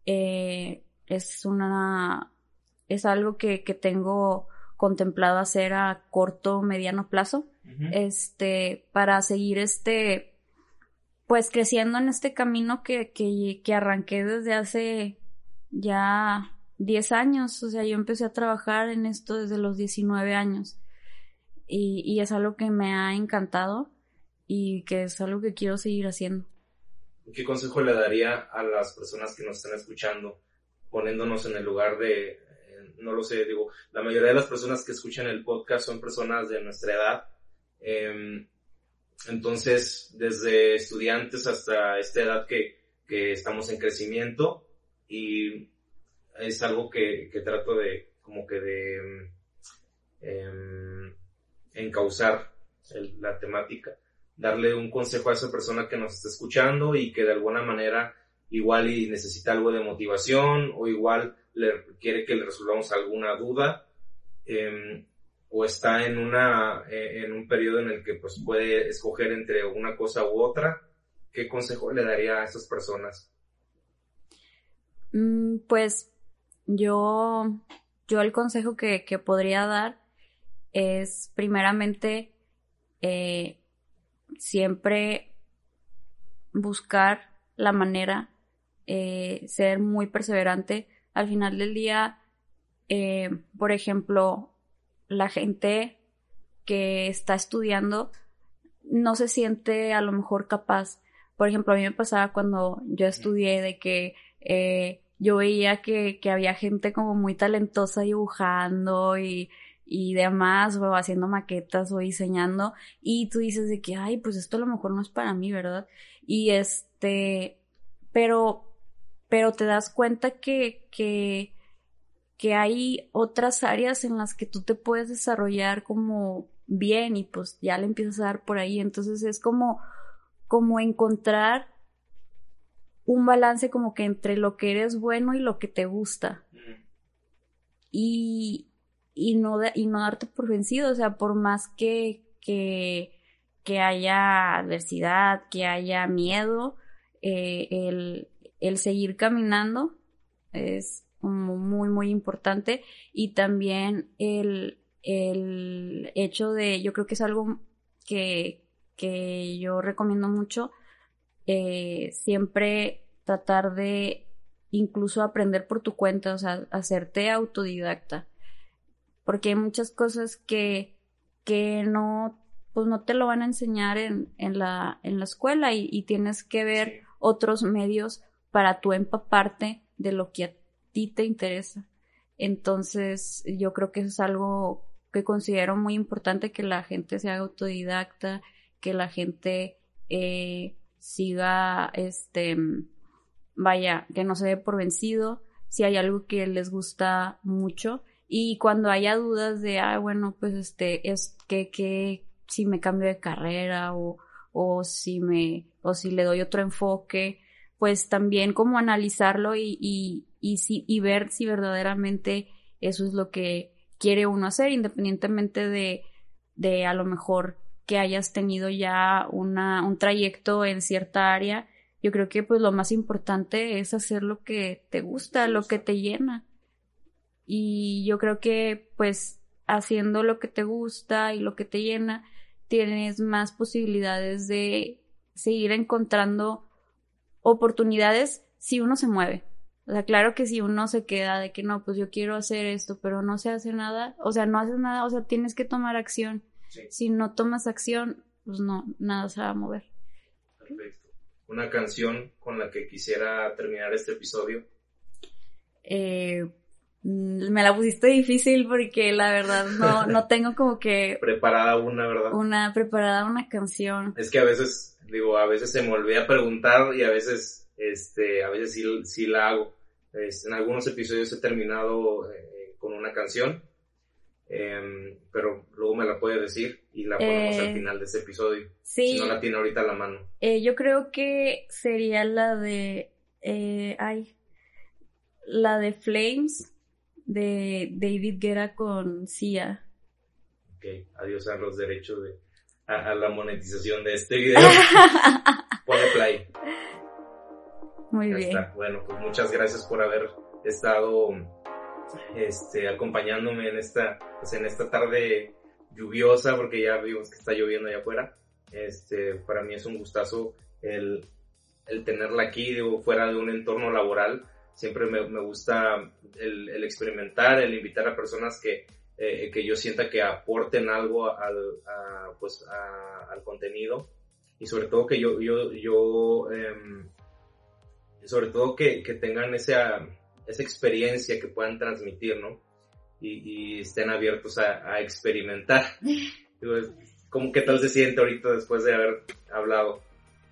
Eh, es una, es algo que, que tengo contemplado hacer a corto, mediano plazo, este, para seguir este, pues creciendo en este camino que, que, que arranqué desde hace ya 10 años, o sea, yo empecé a trabajar en esto desde los 19 años. Y, y es algo que me ha encantado y que es algo que quiero seguir haciendo. ¿Qué consejo le daría a las personas que nos están escuchando, poniéndonos en el lugar de, eh, no lo sé, digo, la mayoría de las personas que escuchan el podcast son personas de nuestra edad. Em, entonces, desde estudiantes hasta esta edad que, que estamos en crecimiento y es algo que, que trato de, como que de eh, encauzar la temática, darle un consejo a esa persona que nos está escuchando y que de alguna manera igual y necesita algo de motivación o igual le quiere que le resolvamos alguna duda eh, o está en una eh, en un periodo en el que pues puede escoger entre una cosa u otra qué consejo le daría a esas personas mm, pues yo, yo el consejo que, que podría dar es primeramente eh, siempre buscar la manera, eh, ser muy perseverante. Al final del día, eh, por ejemplo, la gente que está estudiando no se siente a lo mejor capaz. Por ejemplo, a mí me pasaba cuando yo estudié de que eh, yo veía que, que había gente como muy talentosa dibujando y, y demás, o haciendo maquetas o diseñando, y tú dices de que, ay, pues esto a lo mejor no es para mí, ¿verdad? Y este, pero, pero te das cuenta que, que, que hay otras áreas en las que tú te puedes desarrollar como bien y pues ya le empiezas a dar por ahí, entonces es como, como encontrar un balance como que entre lo que eres bueno y lo que te gusta. Y, y, no, y no darte por vencido, o sea, por más que, que, que haya adversidad, que haya miedo, eh, el, el seguir caminando es como muy, muy importante. Y también el, el hecho de, yo creo que es algo que, que yo recomiendo mucho, eh, siempre tratar de incluso aprender por tu cuenta, o sea, hacerte autodidacta. Porque hay muchas cosas que, que no, pues no te lo van a enseñar en, en, la, en la escuela y, tienes que ver otros medios para tú empaparte de lo que a ti te interesa. Entonces, yo creo que eso es algo que considero muy importante que la gente sea autodidacta, que la gente eh, siga, este, vaya, que no se dé por vencido, si hay algo que les gusta mucho y cuando haya dudas de, ah, bueno, pues este, es que, que, si me cambio de carrera o, o si me, o si le doy otro enfoque, pues también como analizarlo y, y, y, si, y ver si verdaderamente eso es lo que quiere uno hacer, independientemente de, de a lo mejor que hayas tenido ya una, un trayecto en cierta área, yo creo que pues lo más importante es hacer lo que te gusta, lo que te llena. Y yo creo que pues haciendo lo que te gusta y lo que te llena, tienes más posibilidades de seguir encontrando oportunidades si uno se mueve. O sea, claro que si uno se queda de que no, pues yo quiero hacer esto, pero no se hace nada, o sea, no haces nada, o sea, tienes que tomar acción. Si no tomas acción, pues no, nada se va a mover. Perfecto. ¿Una canción con la que quisiera terminar este episodio? Eh, mm, me la pusiste difícil porque la verdad no, no tengo como que... preparada una, ¿verdad? Una, preparada una canción. Es que a veces, digo, a veces se me olvida preguntar y a veces, este, a veces sí, sí la hago. en algunos episodios he terminado eh, con una canción Em, pero luego me la puede decir y la ponemos al eh, final de este episodio. Si no la tiene ahorita a la mano. Eh, yo creo que sería la de. Ay. La de Flames de David Guerra con Sia. Ok, adiós a los derechos de. A, a la monetización de este video. Pone play. Muy bien. Bueno, pues muchas gracias por haber estado este, acompañándome en esta, pues en esta tarde lluviosa, porque ya vimos que está lloviendo allá afuera. Este, para mí es un gustazo el, el tenerla aquí, digo, fuera de un entorno laboral. Siempre me, me gusta el, el, experimentar, el invitar a personas que, eh, que yo sienta que aporten algo al, a, pues, a, al contenido y sobre todo que yo, yo, yo eh, sobre todo que, que tengan esa, esa experiencia que puedan transmitir, ¿no? Y, y estén abiertos a, a experimentar. ¿Cómo qué tal se siente ahorita después de haber hablado?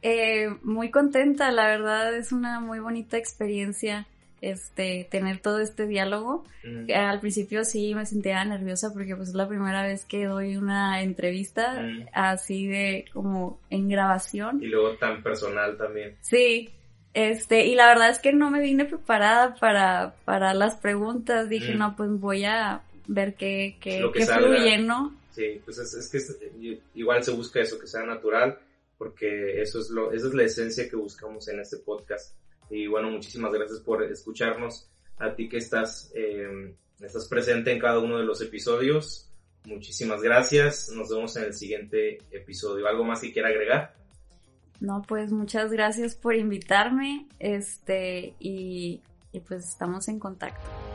Eh, muy contenta, la verdad es una muy bonita experiencia este tener todo este diálogo. Mm. Al principio sí me sentía nerviosa porque pues es la primera vez que doy una entrevista mm. así de como en grabación. Y luego tan personal también. Sí, este, y la verdad es que no me vine preparada para, para las preguntas. Dije, mm. no, pues voy a ver qué, qué, qué fluye, ¿no? Sí, pues es, es que igual se busca eso, que sea natural, porque eso es lo, esa es la esencia que buscamos en este podcast. Y bueno, muchísimas gracias por escucharnos. A ti que estás, eh, estás presente en cada uno de los episodios. Muchísimas gracias. Nos vemos en el siguiente episodio. ¿Algo más que quiera agregar? No, pues muchas gracias por invitarme, este, y pues estamos en contacto.